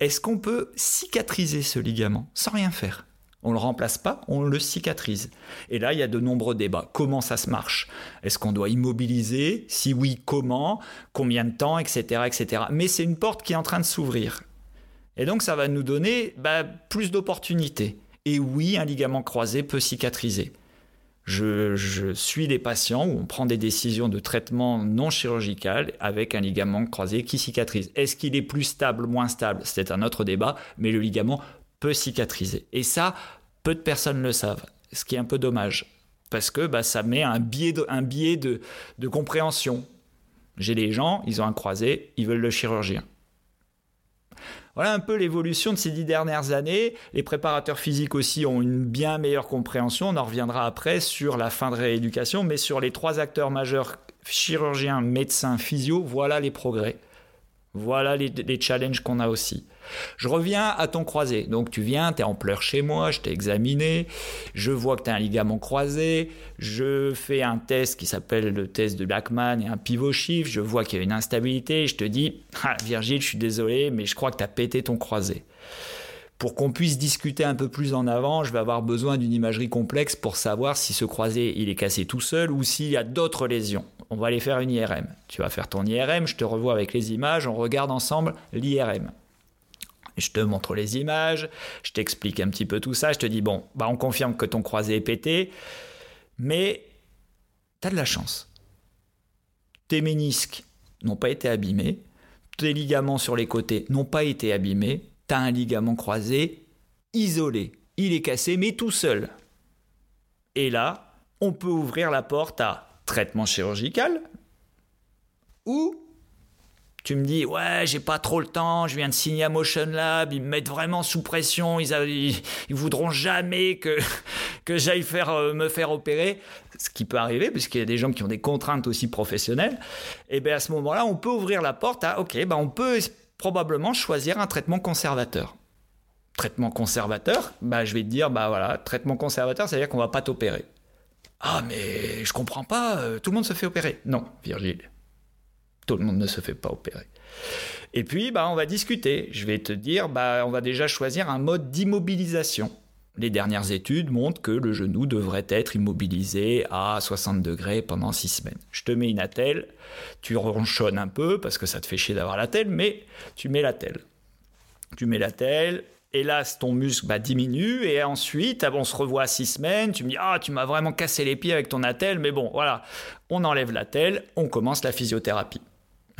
est-ce qu'on peut cicatriser ce ligament sans rien faire? On ne le remplace pas, on le cicatrise. Et là, il y a de nombreux débats. Comment ça se marche? Est-ce qu'on doit immobiliser? Si oui, comment? Combien de temps? Etc. etc. Mais c'est une porte qui est en train de s'ouvrir. Et donc, ça va nous donner bah, plus d'opportunités. Et oui, un ligament croisé peut cicatriser. Je, suis des patients où on prend des décisions de traitement non chirurgical avec un ligament croisé qui cicatrise. Est-ce qu'il est plus stable, moins stable? C'est un autre débat, mais le ligament peut cicatriser. Et ça, peu de personnes le savent, ce qui est un peu dommage, parce que bah, ça met un biais de, compréhension. J'ai des gens, ils ont un croisé, ils veulent le chirurgien. Voilà un peu l'évolution de ces dix dernières années. Les préparateurs physiques aussi ont une bien meilleure compréhension. On en reviendra après sur la fin de rééducation, mais sur les trois acteurs majeurs, chirurgiens, médecins, physio, voilà les progrès. Voilà les, challenges qu'on a aussi. Je reviens à ton croisé. Donc tu viens, tu es en pleurs chez moi, je t'ai examiné, je vois que tu as un ligament croisé, je fais un test qui s'appelle le test de Blackman et un pivot shift, je vois qu'il y a une instabilité, je te dis, ah, Virgile, je suis désolé, mais je crois que tu as pété ton croisé. Pour qu'on puisse discuter un peu plus en avant, je vais avoir besoin d'une imagerie complexe pour savoir si ce croisé il est cassé tout seul ou s'il y a d'autres lésions. on va aller faire une IRM. Tu vas faire ton IRM, je te revois avec les images, on regarde ensemble l'IRM. Je te montre les images, je t'explique un petit peu tout ça, je te dis, bon, bah on confirme que ton croisé est pété, mais tu as de la chance. Tes ménisques n'ont pas été abîmés, tes ligaments sur les côtés n'ont pas été abîmés, tu as un ligament croisé isolé. Il est cassé, mais tout seul. Et là, on peut ouvrir la porte à traitement chirurgical ou tu me dis ouais j'ai pas trop le temps je viens de signer à Motion Lab ils me mettent vraiment sous pression ils, ils, voudront jamais que que j'aille faire euh, me faire opérer. Ce qui peut arriver puisqu'il y a des gens qui ont des contraintes aussi professionnelles. Et bien à ce moment-là on peut ouvrir la porte à ok ben on peut probablement choisir un traitement conservateur. Traitement conservateur bah je vais te dire bah voilà traitement conservateur c'est à dire qu'on va pas t'opérer. Ah, mais je comprends pas, euh, tout le monde se fait opérer. Non, Virgile, tout le monde ne se fait pas opérer. Et puis, bah, on va discuter. Je vais te dire, bah, on va déjà choisir un mode d'immobilisation. Les dernières études montrent que le genou devrait être immobilisé à 60 degrés pendant 6 semaines. Je te mets une attelle, tu ronchonnes un peu parce que ça te fait chier d'avoir l'attelle, mais tu mets l'attelle. Tu mets l'attelle, Hélas, ton muscle bah, diminue et ensuite, on se revoit à six semaines. Tu me dis Ah, tu m'as vraiment cassé les pieds avec ton attelle, mais bon, voilà, on enlève l'attelle, on commence la physiothérapie.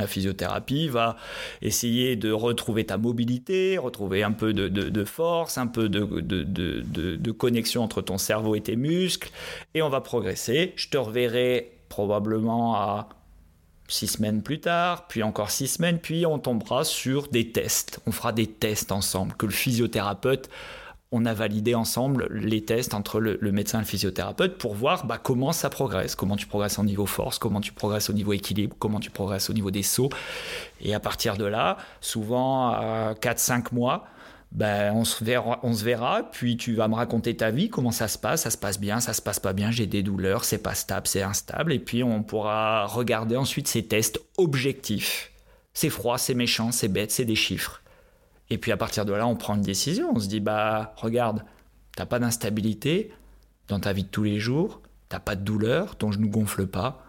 La physiothérapie va essayer de retrouver ta mobilité, retrouver un peu de, force, un peu de, de, connexion entre ton cerveau et tes muscles, et on va progresser. Je te reverrai probablement à six semaines plus tard, puis encore six semaines, puis on tombera sur des tests. On fera des tests ensemble, que le physiothérapeute, on a validé ensemble les tests entre le, médecin et le physiothérapeute pour voir bah, comment ça progresse, comment tu progresses au niveau force, comment tu progresses au niveau équilibre, comment tu progresses au niveau des sauts. Et à partir de là, souvent à 4-5 mois, ben, on, se verra, on se verra, puis tu vas me raconter ta vie, comment ça se passe, ça se passe bien, ça se passe pas bien, j'ai des douleurs, c'est pas stable, c'est instable, et puis on pourra regarder ensuite ces tests objectifs. C'est froid, c'est méchant, c'est bête, c'est des chiffres. Et puis à partir de là, on prend une décision, on se dit, bah regarde, t'as pas d'instabilité dans ta vie de tous les jours, t'as pas de douleur, ton genou gonfle pas,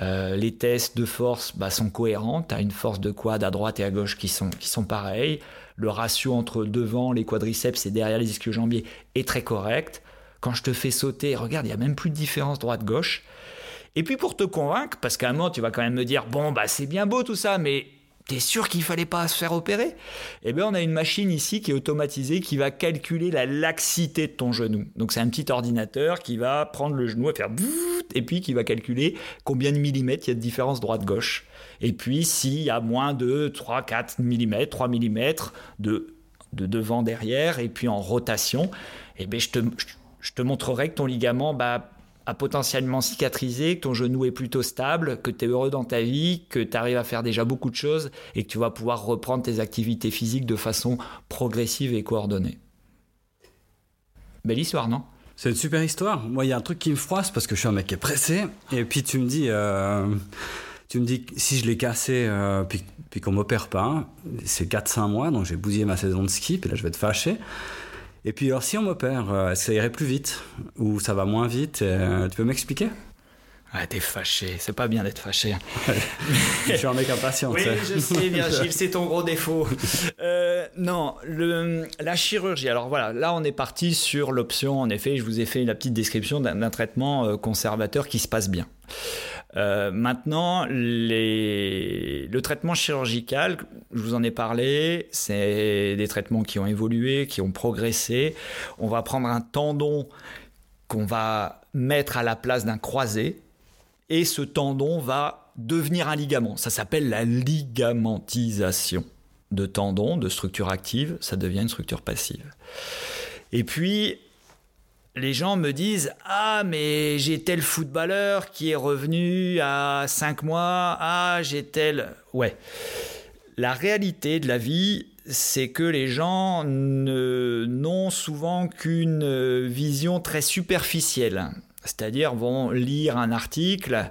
euh, les tests de force bah, sont cohérents. Tu as une force de quad à droite et à gauche qui sont, qui sont pareilles. Le ratio entre devant les quadriceps et derrière les ischio-jambiers est très correct. Quand je te fais sauter, regarde, il n'y a même plus de différence droite-gauche. Et puis pour te convaincre, parce qu'à un moment tu vas quand même me dire, bon, bah c'est bien beau tout ça, mais T'es sûr qu'il fallait pas se faire opérer? Eh bien, on a une machine ici qui est automatisée qui va calculer la laxité de ton genou. Donc, c'est un petit ordinateur qui va prendre le genou et faire et puis qui va calculer combien de millimètres il y a de différence droite-gauche. Et puis, s'il y a moins de 3, 4 mm, 3 mm de, de devant derrière et puis en rotation, eh bien, je te, je te montrerai que ton ligament, bah, a potentiellement cicatrisé, que ton genou est plutôt stable, que tu es heureux dans ta vie, que tu arrives à faire déjà beaucoup de choses et que tu vas pouvoir reprendre tes activités physiques de façon progressive et coordonnée. Belle histoire, non? C'est une super histoire. Moi, il y a un truc qui me froisse parce que je suis un mec qui est pressé. Et puis tu me dis, euh, tu me dis si je l'ai cassé euh, puis, puis qu'on m'opère pas, c'est 4-5 mois, donc j'ai bousillé ma saison de ski, puis là je vais te fâcher. Et puis, alors, si on m'opère, euh, ça irait plus vite ou ça va moins vite euh, Tu peux m'expliquer? Ah, t'es fâché, c'est pas bien d'être fâché. je suis un mec impatient. Oui, je sais, Virgile, c'est ton gros défaut. Euh, non, le, la chirurgie. Alors voilà, là on est parti sur l'option. En effet, je vous ai fait la petite description d'un traitement conservateur qui se passe bien. Euh, maintenant, le traitement chirurgical, je vous en ai parlé, c'est des traitements qui ont évolué, qui ont progressé. On va prendre un tendon qu'on va mettre à la place d'un croisé et ce tendon va devenir un ligament. Ça s'appelle la ligamentisation de tendon, de structure active, ça devient une structure passive. Et puis, les gens me disent Ah, mais j'ai tel footballeur qui est revenu à 5 mois. Ah, j'ai tel. Ouais. La réalité de la vie, c'est que les gens n'ont souvent qu'une vision très superficielle. C'est-à-dire vont lire un article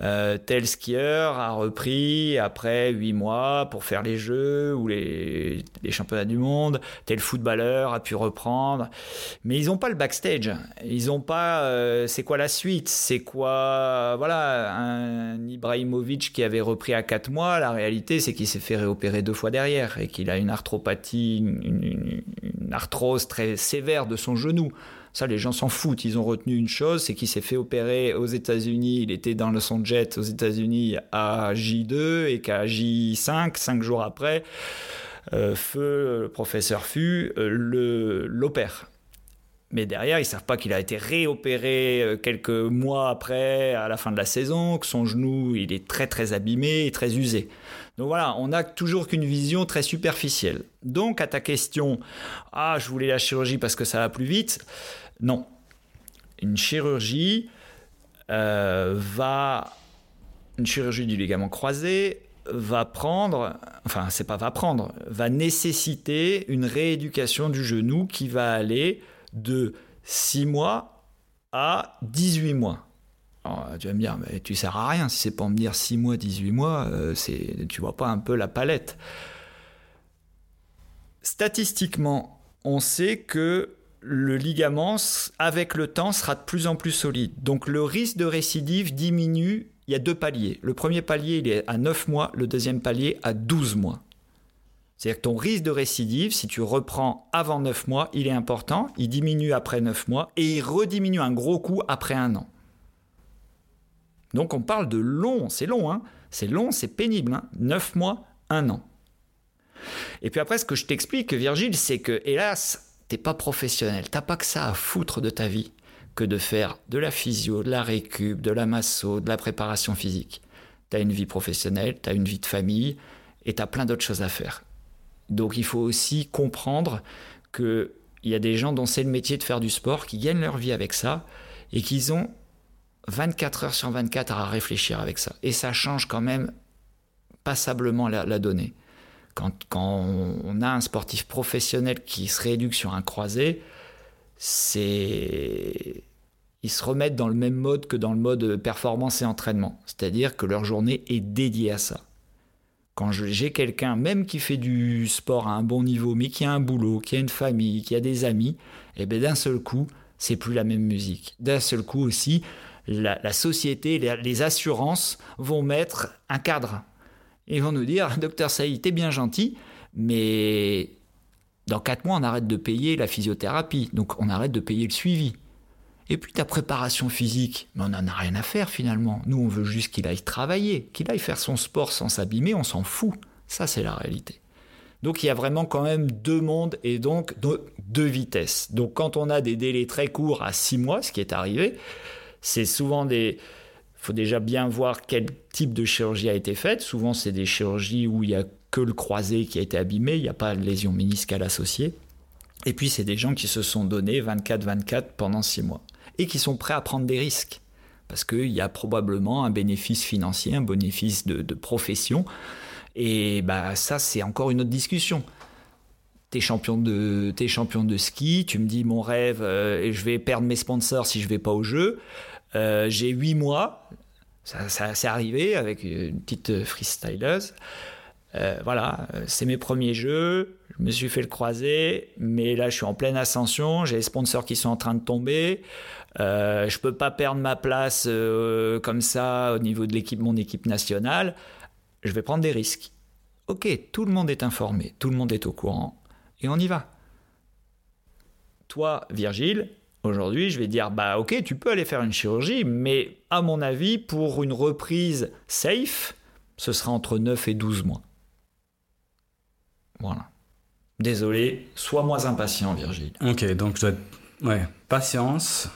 euh, tel skieur a repris après 8 mois pour faire les Jeux ou les, championnats du monde, tel footballeur a pu reprendre. Mais ils n'ont pas le backstage. Ils n'ont pas euh, c'est quoi la suite, c'est quoi voilà Ibrahimovic qui avait repris à 4 mois, la réalité c'est qu'il s'est fait réopérer deux fois derrière et qu'il a une arthropathie, une, arthrose très sévère de son genou. Ça, les gens s'en foutent. Ils ont retenu une chose, c'est qu'il s'est fait opérer aux États-Unis. Il était dans le son jet aux États-Unis à J2 et qu'à J5, cinq jours après, euh, Feu, le professeur Fu, euh, l'opère. Mais derrière, ils savent pas qu'il a été réopéré euh, quelques mois après, à la fin de la saison, que son genou, il est très très abîmé et très usé. Donc voilà, on n'a toujours qu'une vision très superficielle. Donc à ta question, ah, je voulais la chirurgie parce que ça va plus vite. Non. Une chirurgie euh, va. Une chirurgie du ligament croisé va prendre, enfin, c'est pas va prendre, va nécessiter une rééducation du genou qui va aller de 6 mois à 18 mois. Tu vas me dire, mais tu sers à rien si c'est pour me dire 6 mois, 18 mois, euh, c'est, tu vois pas un peu la palette. Statistiquement, on sait que le ligament, avec le temps, sera de plus en plus solide. Donc le risque de récidive diminue. Il y a deux paliers. Le premier palier, il est à 9 mois, le deuxième palier à 12 mois. C'est-à-dire que ton risque de récidive, si tu reprends avant 9 mois, il est important, il diminue après 9 mois et il rediminue un gros coup après un an. Donc on parle de long, c'est long, hein c'est long, c'est pénible, hein 9 mois, un an. Et puis après, ce que je t'explique, Virgile, c'est que, hélas, t'es pas professionnel, t'as pas que ça à foutre de ta vie que de faire de la physio, de la récup, de la masso, de la préparation physique. Tu as une vie professionnelle, tu as une vie de famille et tu as plein d'autres choses à faire. Donc il faut aussi comprendre qu'il y a des gens dont c'est le métier de faire du sport, qui gagnent leur vie avec ça, et qu'ils ont 24 heures sur 24 à réfléchir avec ça. Et ça change quand même passablement la, donnée. Quand, on a un sportif professionnel qui se rééduque sur un croisé, c'est ils se remettent dans le même mode que dans le mode performance et entraînement. C'est-à-dire que leur journée est dédiée à ça. Quand j'ai quelqu'un, même qui fait du sport à un bon niveau, mais qui a un boulot, qui a une famille, qui a des amis, et eh bien d'un seul coup, c'est plus la même musique. D'un seul coup aussi, la, société, les, assurances vont mettre un cadre. Ils vont nous dire, docteur Saïd, t'es bien gentil, mais dans quatre mois, on arrête de payer la physiothérapie, donc on arrête de payer le suivi. Et puis ta préparation physique, on n'en a rien à faire finalement. Nous, on veut juste qu'il aille travailler, qu'il aille faire son sport sans s'abîmer, on s'en fout. Ça, c'est la réalité. Donc il y a vraiment quand même deux mondes et donc deux vitesses. Donc quand on a des délais très courts à six mois, ce qui est arrivé, c'est souvent des... Il faut déjà bien voir quel type de chirurgie a été faite. Souvent, c'est des chirurgies où il n'y a que le croisé qui a été abîmé, il n'y a pas de lésion méniscale associée. Et puis, c'est des gens qui se sont donnés 24-24 pendant six mois et qui sont prêts à prendre des risques. Parce qu'il y a probablement un bénéfice financier, un bénéfice de, profession. Et bah, ça, c'est encore une autre discussion. T'es champion de champion de ski, tu me dis mon rêve euh, je vais perdre mes sponsors si je vais pas au jeu. Euh, j'ai huit mois, ça, ça c'est arrivé avec une petite freestyleuse. Euh, voilà, c'est mes premiers jeux, je me suis fait le croiser, mais là je suis en pleine ascension, j'ai les sponsors qui sont en train de tomber. Euh, je peux pas perdre ma place euh, comme ça au niveau de l'équipe, mon équipe nationale. Je vais prendre des risques. Ok, tout le monde est informé, tout le monde est au courant, et on y va. Toi, Virgile, aujourd'hui, je vais dire bah ok, tu peux aller faire une chirurgie, mais à mon avis, pour une reprise safe, ce sera entre 9 et 12 mois. Voilà. Désolé, sois moins impatient, Virgile. Ok, donc je dois être... Ouais, patience,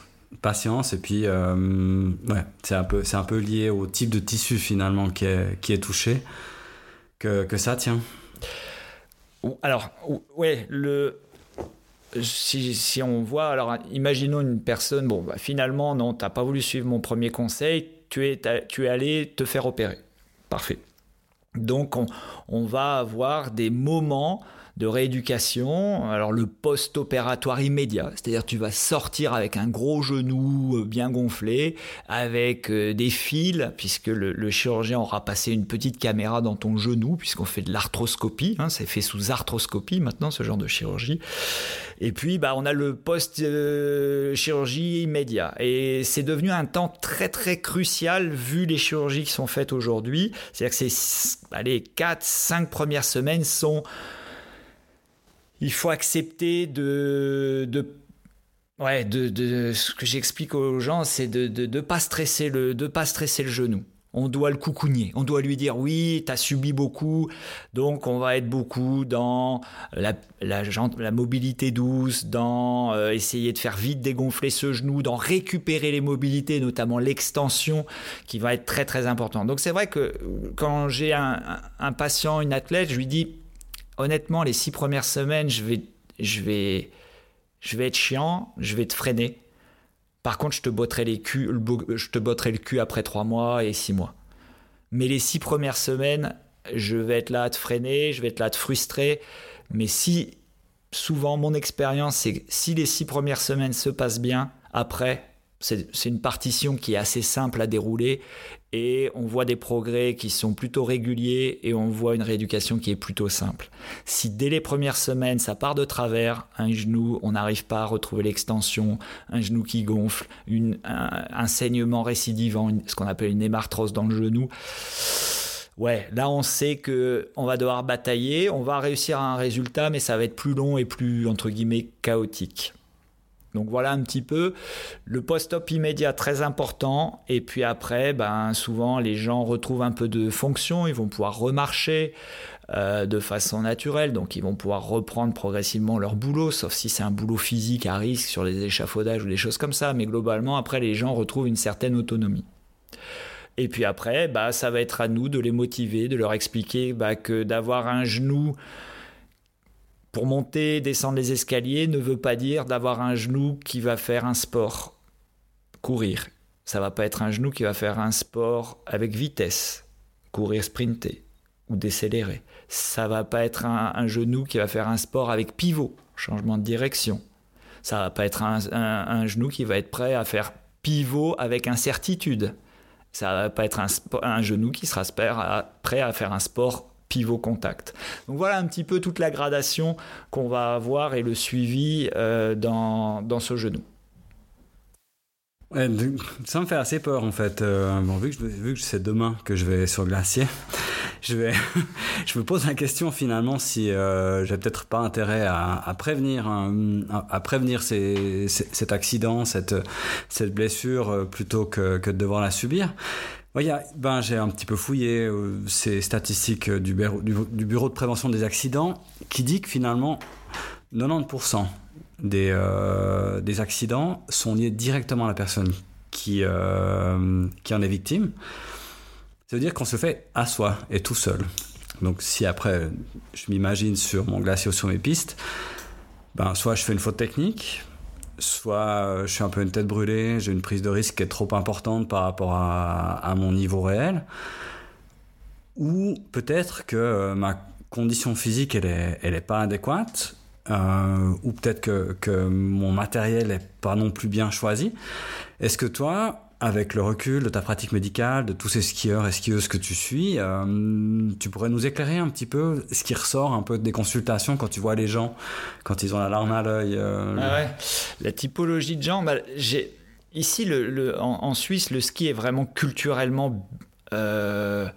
patience et puis euh, ouais, c'est un peu un peu lié au type de tissu finalement qui est, qui est touché que, que ça tient. Alors ouais le si, on voit alors imaginons une personne bon bah, finalement non t'as pas voulu suivre mon premier conseil tu es tu es allé te faire opérer. Parfait. Donc on, on va avoir des moments de rééducation. Alors le post-opératoire immédiat, c'est-à-dire tu vas sortir avec un gros genou euh, bien gonflé, avec euh, des fils, puisque le, chirurgien aura passé une petite caméra dans ton genou, puisqu'on fait de l'arthroscopie, hein, c'est fait sous arthroscopie maintenant ce genre de chirurgie. Et puis bah, on a le post-chirurgie immédiat. Et c'est devenu un temps très très crucial vu les chirurgies qui sont faites aujourd'hui. C'est-à-dire que ces allez, 4, 5 premières semaines sont il faut accepter de, de ouais, de, de, ce que j'explique aux gens, c'est de ne de, pas stresser le, de pas stresser le genou. On doit le coucougner. On doit lui dire oui, tu as subi beaucoup, donc on va être beaucoup dans la mobilité douce, dans euh, essayer de faire vite dégonfler ce genou, dans récupérer les mobilités, notamment l'extension, qui va être très très important. Donc c'est vrai que quand j'ai un, un patient, une athlète, je lui dis honnêtement, les six premières semaines, je vais, je vais, je vais être chiant, je vais te freiner. Par contre, je te botterai, les culs, je te botterai le cul après trois mois et six mois. Mais les six premières semaines, je vais être là à te freiner, je vais être là à te frustrer. Mais si, souvent, mon expérience, c'est que si les six premières semaines se passent bien, après, c'est une partition qui est assez simple à dérouler et on voit des progrès qui sont plutôt réguliers et on voit une rééducation qui est plutôt simple. Si dès les premières semaines ça part de travers, un genou, on n'arrive pas à retrouver l'extension, un genou qui gonfle, un, saignement récidivant, ce qu'on appelle une hémarthrose dans le genou, ouais, là on sait que on va devoir batailler, on va réussir à un résultat, mais ça va être plus long et plus entre guillemets chaotique. Donc voilà un petit peu le post-op immédiat très important. Et puis après, ben, souvent les gens retrouvent un peu de fonction, ils vont pouvoir remarcher euh, de façon naturelle, donc ils vont pouvoir reprendre progressivement leur boulot, sauf si c'est un boulot physique à risque sur les échafaudages ou des choses comme ça. Mais globalement, après, les gens retrouvent une certaine autonomie. Et puis après, bah, ça va être à nous de les motiver, de leur expliquer bah, que d'avoir un genou pour monter, descendre les escaliers ne veut pas dire d'avoir un genou qui va faire un sport. Courir. Ça va pas être un genou qui va faire un sport avec vitesse. Courir, sprinter ou décélérer. Ça va pas être un, genou qui va faire un sport avec pivot, changement de direction. Ça va pas être un, genou qui va être prêt à faire pivot avec incertitude. Ça va pas être un, genou qui sera prêt à faire un sport pivot contact. Donc voilà un petit peu toute la gradation qu'on va avoir et le suivi euh, dans, dans, ce genou. ça me fait assez peur en fait. Euh, vu que, c'est demain que je vais sur le glacier, je, vais, je me pose la question finalement si euh, j'ai peut-être pas intérêt à, prévenir, à, prévenir cet accident, cette, cette blessure plutôt que, que de devoir la subir ben, j'ai un petit peu fouillé euh, ces statistiques du bureau, du, bureau, de prévention des accidents qui dit que finalement 90% des, euh, des accidents sont liés directement à la personne qui, euh, qui en est victime. Ça veut dire qu'on se fait à soi et tout seul. Donc si après je m'imagine sur mon glacier ou sur mes pistes, ben, soit je fais une faute technique, soit euh, je suis un peu une tête brûlée, j'ai une prise de risque qui est trop importante par rapport à, mon niveau réel, ou peut-être que euh, ma condition physique elle est, elle est pas adéquate, euh, ou peut-être que, que mon matériel est pas non plus bien choisi. Est-ce que toi, avec le recul de ta pratique médicale, de tous ces skieurs et skieuses que tu suis, euh, tu pourrais nous éclairer un petit peu ce qui ressort un peu des consultations quand tu vois les gens, quand ils ont la larme à l'œil euh, ah. La typologie de gens, bah, ici en, Suisse, le ski est vraiment culturellement euh,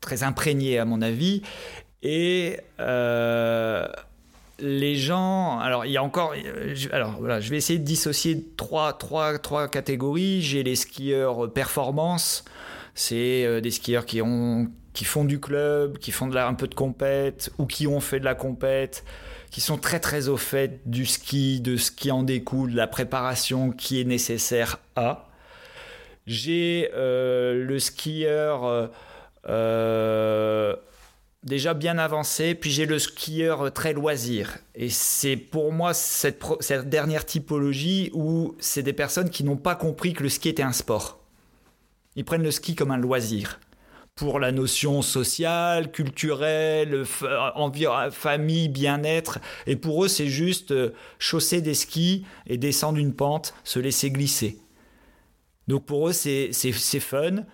très imprégné à mon avis. Et les gens, alors il y a encore, alors voilà, je vais essayer de dissocier trois, trois, trois catégories. J'ai les skieurs performance, c'est euh, des skieurs qui ont, qui font du club, qui font de la, un peu de compète ou qui ont fait de la compète, qui sont très très au fait du ski, de ce qui en découle, de la préparation qui est nécessaire à. J'ai euh, le skieur euh, déjà bien avancé, puis j'ai le skieur très loisir. Et c'est pour moi cette, dernière typologie où c'est des personnes qui n'ont pas compris que le ski était un sport. Ils prennent le ski comme un loisir. pour la notion sociale, culturelle, famille, bien-être. Et pour eux, c'est juste euh, chausser des skis et descendre une pente, se laisser glisser. Donc pour eux, c'est fun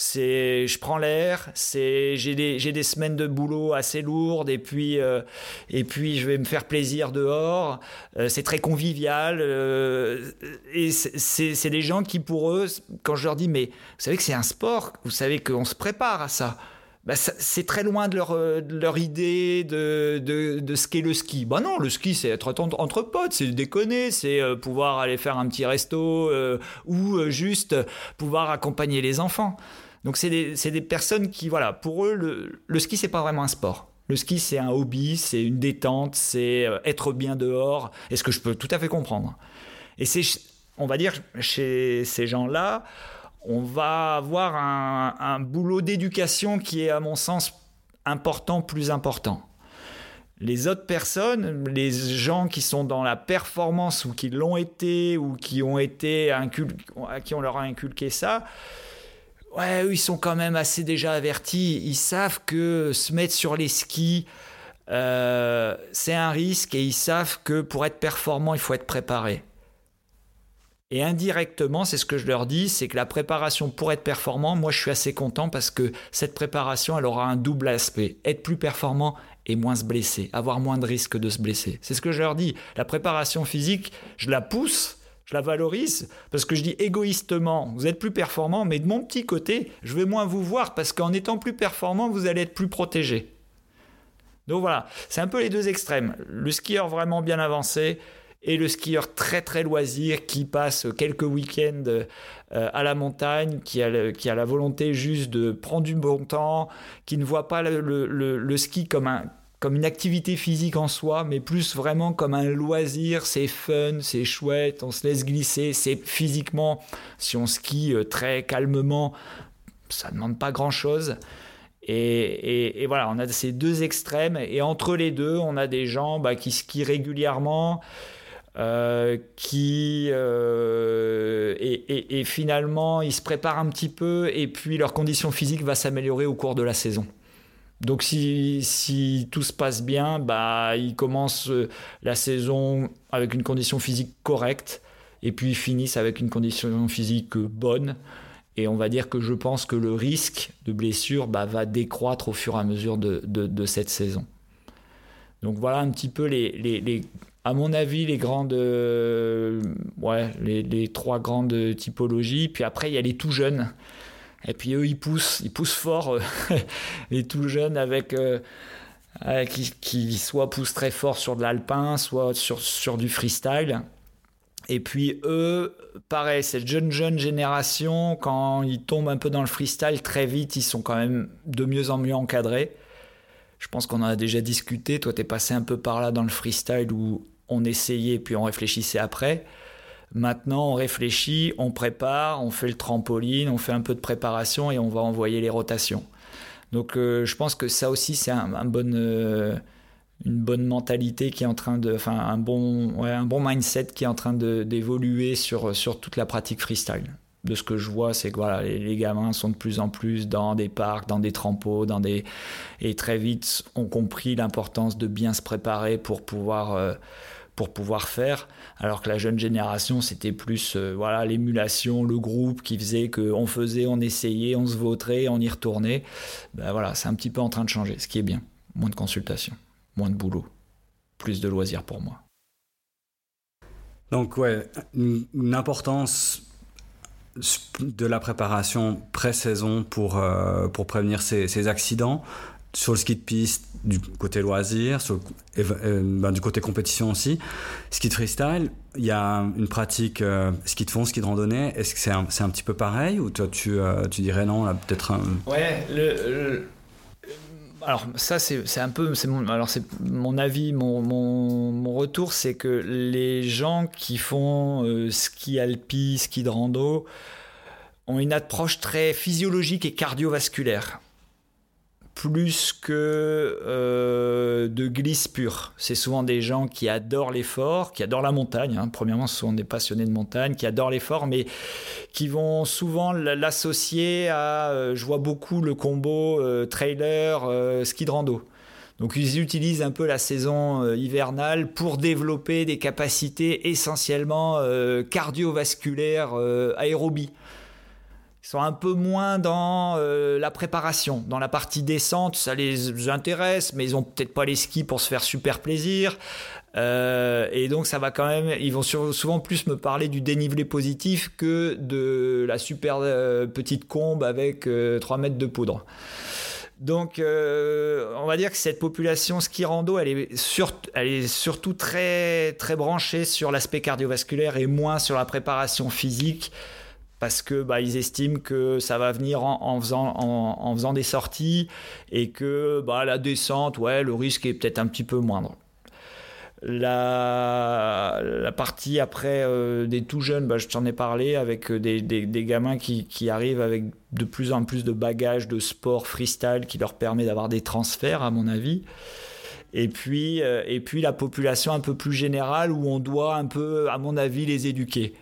c'est je prends l'air, c'est j'ai des, j'ai des semaines de boulot assez lourdes et puis euh, et puis je vais me faire plaisir dehors. Euh, c'est très convivial euh, et c'est, c'est des gens qui pour eux quand je leur dis mais vous savez que c'est un sport, vous savez qu'on se prépare à ça. Bah, c'est très loin de leur, de leur idée de, de, de, ce qu'est le ski. Bah non, le ski, c'est être entre potes, c'est déconner, c'est pouvoir aller faire un petit resto ou juste pouvoir accompagner les enfants. Donc c'est des, personnes qui, voilà, pour eux, le, le ski, c'est pas vraiment un sport. Le ski, c'est un hobby, c'est une détente, c'est euh, être bien dehors, et ce que je peux tout à fait comprendre. Et c'est, on va dire, chez ces gens-là, on va avoir un, un boulot d'éducation qui est, à mon sens, important, plus important. Les autres personnes, les gens qui sont dans la performance ou qui l'ont été ou qui ont été à qui on leur a inculqué ça, ouais, ils sont quand même assez déjà avertis. Ils savent que se mettre sur les skis, euh, c'est un risque et ils savent que pour être performant, il faut être préparé. Et indirectement, c'est ce que je leur dis, c'est que la préparation pour être performant, moi je suis assez content parce que cette préparation, elle aura un double aspect. Être plus performant et moins se blesser, avoir moins de risques de se blesser. C'est ce que je leur dis. La préparation physique, je la pousse je la valorise parce que je dis égoïstement, vous êtes plus performant, mais de mon petit côté, je vais moins vous voir parce qu'en étant plus performant, vous allez être plus protégé. Donc voilà, c'est un peu les deux extrêmes. Le skieur vraiment bien avancé et le skieur très très loisir qui passe quelques week-ends euh, à la montagne, qui a, qui a la volonté juste de prendre du bon temps, qui ne voit pas le ski comme un, comme une activité physique en soi, mais plus vraiment comme un loisir. C'est fun, c'est chouette, on se laisse glisser. C'est physiquement, si on skie euh, très calmement, ça ne demande pas grand-chose. Et, voilà, on a ces deux extrêmes. Et entre les deux, on a des gens bah, qui skient régulièrement. Euh, qui euh, et, et, finalement ils se préparent un petit peu et puis leur condition physique va s'améliorer au cours de la saison. Donc si, tout se passe bien, bah, ils commencent euh, la saison avec une condition physique correcte et puis ils finissent avec une condition physique bonne. Et on va dire que je pense que le risque de blessure bah, va décroître au fur et à mesure de, cette saison. Donc voilà un petit peu les, à mon avis, les grandes, euh, ouais, les, les, trois grandes typologies. Puis après, il y a les tout jeunes. Et puis eux, ils poussent, ils poussent fort, euh, les tout jeunes avec. Euh, qui, qui, soit poussent très fort sur de l'alpin, soit sur, sur du freestyle. Et puis eux, pareil, cette jeune jeune génération, quand ils tombent un peu dans le freestyle, très vite, ils sont quand même de mieux en mieux encadrés. Je pense qu'on en a déjà discuté. Toi, tu es passé un peu par là dans le freestyle où on essayait puis on réfléchissait après. Maintenant, on réfléchit, on prépare, on fait le trampoline, on fait un peu de préparation et on va envoyer les rotations. Donc, euh, je pense que ça aussi, c'est euh, une bonne mentalité qui est en train de, enfin, un bon, mindset qui est en train d'évoluer sur, toute la pratique freestyle. De ce que je vois, c'est que les, gamins sont de plus en plus dans des parcs, dans des trampots, dans des et très vite ont compris l'importance de bien se préparer pour pouvoir euh, pour pouvoir faire, alors que la jeune génération, c'était plus euh, voilà l'émulation, le groupe qui faisait qu'on faisait, on essayait, on se voterait, on y retournait. Ben voilà, c'est un petit peu en train de changer, ce qui est bien. Moins de consultations, moins de boulot, plus de loisirs pour moi. Donc ouais, une importance de la préparation pré-saison pour, euh, pour prévenir ces, ces accidents sur le ski de piste du côté loisir, euh, ben, du côté compétition aussi. Ski de freestyle, il y a une pratique euh, ski de fond, ski de randonnée. Est-ce que c'est un, petit peu pareil ou toi tu, euh, tu dirais non, peut-être un... Ouais, alors ça c'est un peu c'est mon alors c'est mon avis mon, mon, mon retour c'est que les gens qui font ski alpi ski de rando ont une approche très physiologique et cardiovasculaire plus que euh, de glisse pure. C'est souvent des gens qui adorent l'effort, qui adorent la montagne. Hein. Premièrement, ce sont des passionnés de montagne, qui adorent l'effort, mais qui vont souvent l'associer à. Euh, je vois beaucoup le combo euh, trailer, ski de rando. Donc ils utilisent un peu la saison hivernale pour développer des capacités essentiellement cardiovasculaires, aérobie sont un peu moins dans euh, la préparation. Dans la partie descente, ça les intéresse, mais ils ont peut-être pas les skis pour se faire super plaisir. Euh, et donc ça va quand même, ils vont souvent plus me parler du dénivelé positif que de la super euh, petite combe avec 3 mètres de poudre. Donc, on va dire que cette population ski rando, elle est, surtout très, très branchée sur l'aspect cardiovasculaire et moins sur la préparation physique parce que bah, ils estiment que ça va venir en, faisant, en, faisant des sorties et que bah, la descente, ouais, le risque est peut-être un petit peu moindre. La, partie après euh, des tout jeunes, bah, je t'en ai parlé, avec des, des, des gamins qui, qui, arrivent avec de plus en plus de bagages de sport freestyle qui leur permet d'avoir des transferts, à mon avis. Et puis, euh, et puis la population un peu plus générale où on doit un peu, à mon avis, les éduquer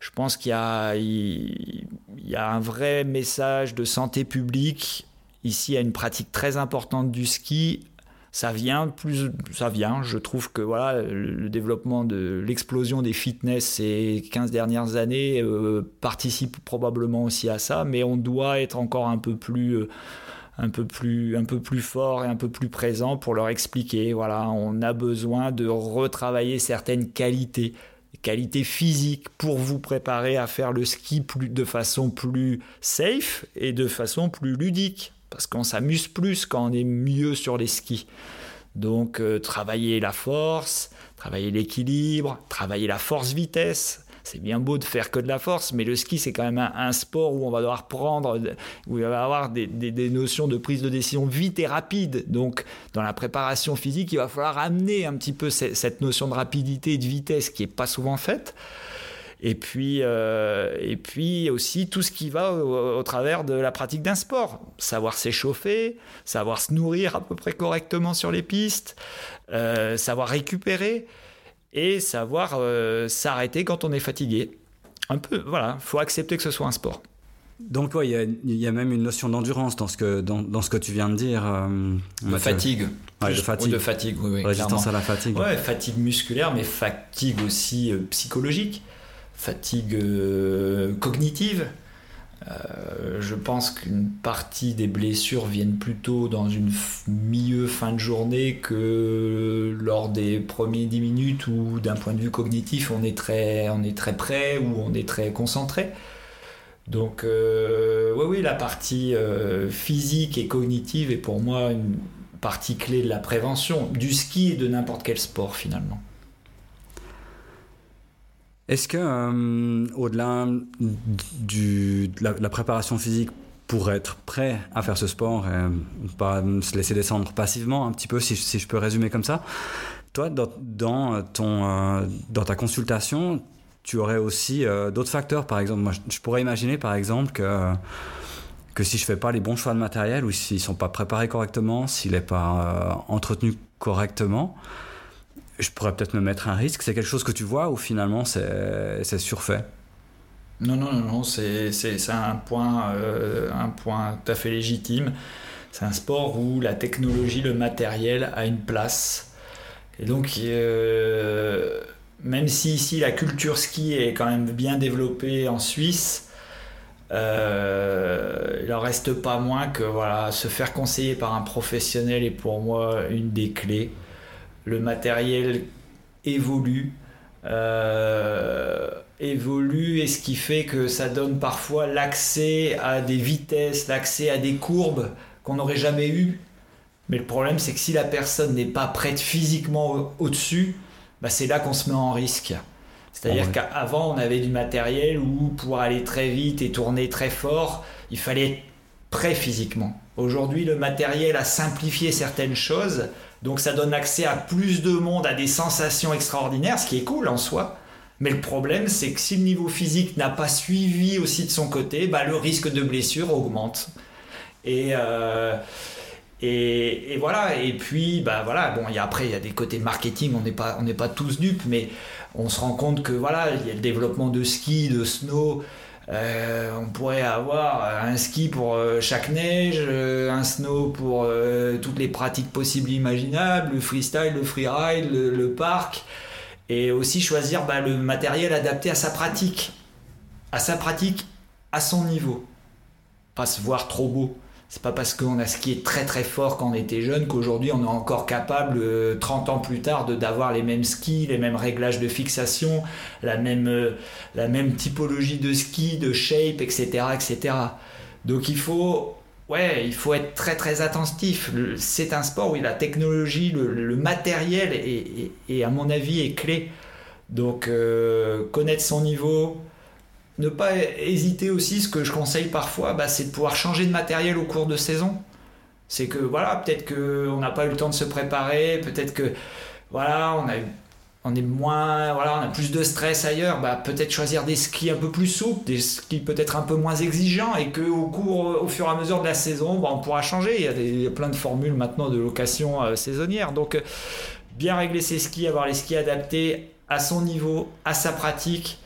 je pense qu'il y a, un vrai message de santé publique. Ici, il y a une pratique très importante du ski. Ça vient plus, ça vient. Je trouve que voilà, le développement de l'explosion des fitness ces 15 dernières années euh, participe probablement aussi à ça, mais on doit être encore un peu plus euh, un peu plus un peu plus fort et un peu plus présent pour leur expliquer voilà on a besoin de retravailler certaines qualités qualité physique pour vous préparer à faire le ski de façon plus safe et de façon plus ludique. Parce qu'on s'amuse plus quand on est mieux sur les skis. Donc euh, travailler la force, travailler l'équilibre, travailler la force-vitesse, c'est bien beau de faire que de la force, mais le ski, c'est quand même un, sport où on va devoir prendre, où il va avoir des, notions de prise de décision vite et rapide. Donc, dans la préparation physique, il va falloir amener un petit peu cette, notion de rapidité et de vitesse qui n'est pas souvent faite. Et puis, euh, et puis aussi tout ce qui va au, travers de la pratique d'un sport. Savoir s'échauffer, savoir se nourrir à peu près correctement sur les pistes, euh, savoir récupérer et savoir euh, s'arrêter quand on est fatigué. Un peu, voilà, faut accepter que ce soit un sport. Donc, il y, a même une notion d'endurance dans, ce que, dans, ce que tu viens de dire. Euh, de fatigue. de fatigue. de fatigue, oui, Résistance à la fatigue. Ouais, fatigue musculaire, mais fatigue aussi euh, psychologique, fatigue cognitive. Euh, je pense qu'une partie des blessures viennent plutôt dans une milieu fin de journée que lors des premiers 10 minutes où d'un point de vue cognitif on est très, on prêt ou on est très concentré. Donc euh, oui, oui, la partie euh, physique et cognitive est pour moi une partie clé de la prévention, du ski et de n'importe quel sport finalement. Est-ce que, euh, au-delà de la, préparation physique pour être prêt à faire ce sport et pas se laisser descendre passivement, un petit peu, si, je peux résumer comme ça, toi, dans, euh, ta consultation, tu aurais aussi euh, d'autres facteurs, par exemple. Je, pourrais imaginer, par exemple, que, que si je fais pas les bons choix de matériel ou s'ils sont pas préparés correctement, s'il n'est pas entretenu correctement, je pourrais peut-être me mettre un risque. C'est quelque chose que tu vois ou finalement c'est surfait? Non, non, non, non c'est un point, euh, un point tout à fait légitime. C'est un sport où la technologie, le matériel a une place. Et donc, euh, même si ici la culture ski est quand même bien développée en Suisse, euh, il en reste pas moins que voilà, se faire conseiller par un professionnel est pour moi une des clés le matériel évolue. Euh, évolue et ce qui fait que ça donne parfois l'accès à des vitesses, l'accès à des courbes qu'on n'aurait jamais eu. Mais le problème c'est que si la personne n'est pas prête physiquement au-dessus, bah c'est là qu'on se met en risque. C'est-à-dire ah qu'avant on avait du matériel où pour aller très vite et tourner très fort, il fallait être prêt physiquement. Aujourd'hui le matériel a simplifié certaines choses donc ça donne accès à plus de monde, à des sensations extraordinaires, ce qui est cool en soi. Mais le problème, c'est que si le niveau physique n'a pas suivi aussi de son côté, bah, le risque de blessure augmente. Et, euh, voilà, et puis, bah voilà, bon, y après, il y a des côtés marketing, on n'est pas, pas tous dupes, mais on se rend compte que voilà, il y a le développement de ski, de snow. Euh, on pourrait avoir un ski pour euh, chaque neige, euh, un snow pour toutes les pratiques possibles imaginables, le freestyle, le freeride, le, parc, et aussi choisir bah, le matériel adapté à sa pratique, à sa pratique, à son niveau, pas se voir trop beau. C'est pas parce qu'on a skié très très fort quand on était jeune qu'aujourd'hui on est encore capable, 30 euh, ans plus tard, d'avoir les mêmes skis, les mêmes réglages de fixation, la même, euh, la même typologie de ski, de shape, etc., etc. Donc il faut, ouais, il faut être très très attentif. C'est un sport où la technologie, le, matériel est, à mon avis est clé. Donc euh, connaître son niveau, ne pas hésiter aussi, ce que je conseille parfois, bah, c'est de pouvoir changer de matériel au cours de saison. C'est que voilà, peut-être qu'on n'a pas eu le temps de se préparer, peut-être que voilà, on a est moins, voilà, on a plus de stress ailleurs, bah, peut-être choisir des skis un peu plus souples, des skis peut-être un peu moins exigeants et que au cours, au fur et à mesure de la saison, bah, on pourra changer. Il y a, des, plein de formules maintenant de location euh, saisonnière. Donc, euh, bien régler ses skis, avoir les skis adaptés à son niveau, à sa pratique,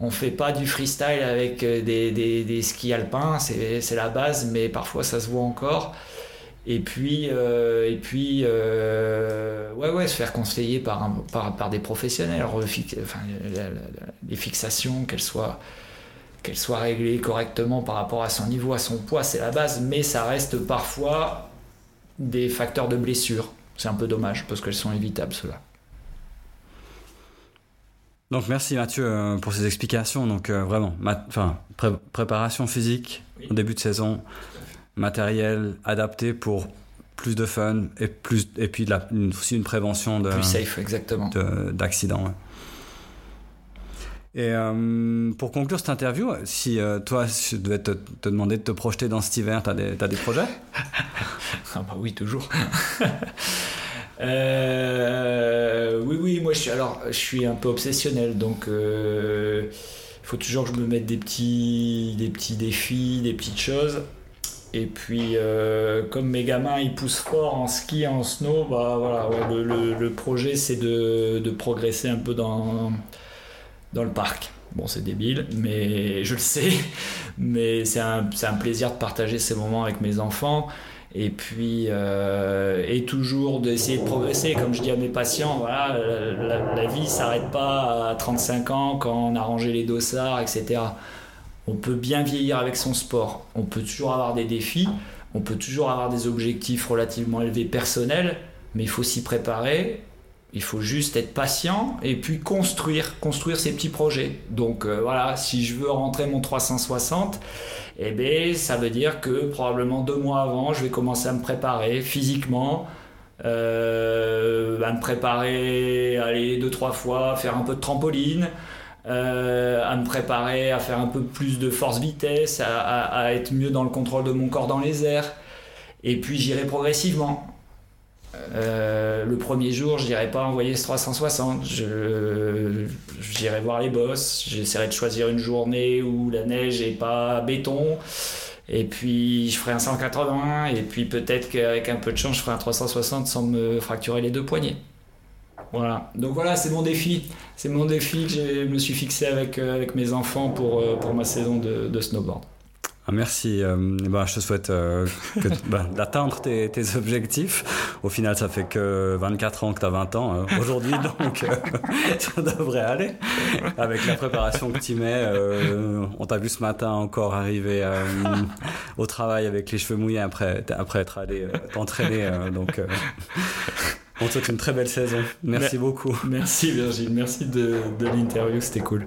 on fait pas du freestyle avec euh, des, skis alpins, c'est la base, mais parfois ça se voit encore. Et puis, euh, euh, ouais, ouais, se faire conseiller par, par, des professionnels, les fixations, qu'elles soient, qu'elles soient réglées correctement par rapport à son niveau, à son poids, c'est la base, mais ça reste parfois des facteurs de blessure. C'est un peu dommage parce qu'elles sont évitables, cela. Donc merci Mathieu euh, pour ces explications. Donc euh, vraiment, enfin préparation physique au début de saison, matériel adapté pour plus de fun et plus et puis la, aussi une prévention de plus safe exactement d'accidents. Et euh, pour conclure cette interview, si toi, je devais te, demander de te projeter dans cet hiver, tu as, as, des projets? Ah bah Oui, toujours. Euh, oui, oui, moi je suis, alors, je suis un peu obsessionnel, donc il euh, faut toujours que je me mette des petits, des petits défis, des petites choses. Et puis, euh, comme mes gamins ils poussent fort en ski, en snow, bah voilà, le, projet c'est de, progresser un peu dans, dans le parc. Bon, c'est débile, mais je le sais. Mais c'est un, plaisir de partager ces moments avec mes enfants et puis euh, et toujours d'essayer de progresser. Comme je dis à mes patients voilà la, vie s'arrête pas à 35 ans quand on a rangé les dossards etc on peut bien vieillir avec son sport. On peut toujours avoir des défis. On peut toujours avoir des objectifs relativement élevés personnels mais il faut s'y préparer il faut juste être patient et puis construire, construire ses petits projets. Donc euh, voilà, si je veux rentrer mon 360, eh bien, ça veut dire que probablement deux mois avant, je vais commencer à me préparer physiquement, euh, à me préparer, aller deux, trois fois, faire un peu de trampoline, euh, à me préparer à faire un peu plus de force-vitesse, à, à, être mieux dans le contrôle de mon corps dans les airs. Et puis j'irai progressivement. Euh, le premier jour, je n'irai pas envoyer ce 360. Je, j'irai voir les boss. J'essaierai de choisir une journée où la neige n'est pas béton. Et puis je ferai un 180. Et puis peut-être qu'avec un peu de chance, je ferai un 360 sans me fracturer les deux poignets. Voilà. Donc voilà, c'est mon défi. C'est mon défi que je me suis fixé avec, euh, avec mes enfants pour, euh, pour ma saison de, de snowboard. Ah, merci. Euh, bah, je te souhaite euh, bah, d'atteindre tes, objectifs. Au final, ça fait que 24 ans que tu as 20 ans hein, aujourd'hui, donc euh, ça devrait aller. Avec la préparation que tu mets, on t'a vu ce matin encore arriver au travail avec les cheveux mouillés après, après être allé t'entraîner. donc, on te souhaite une très belle saison. Merci beaucoup. Merci Virgile, merci de, de l'interview, c'était cool.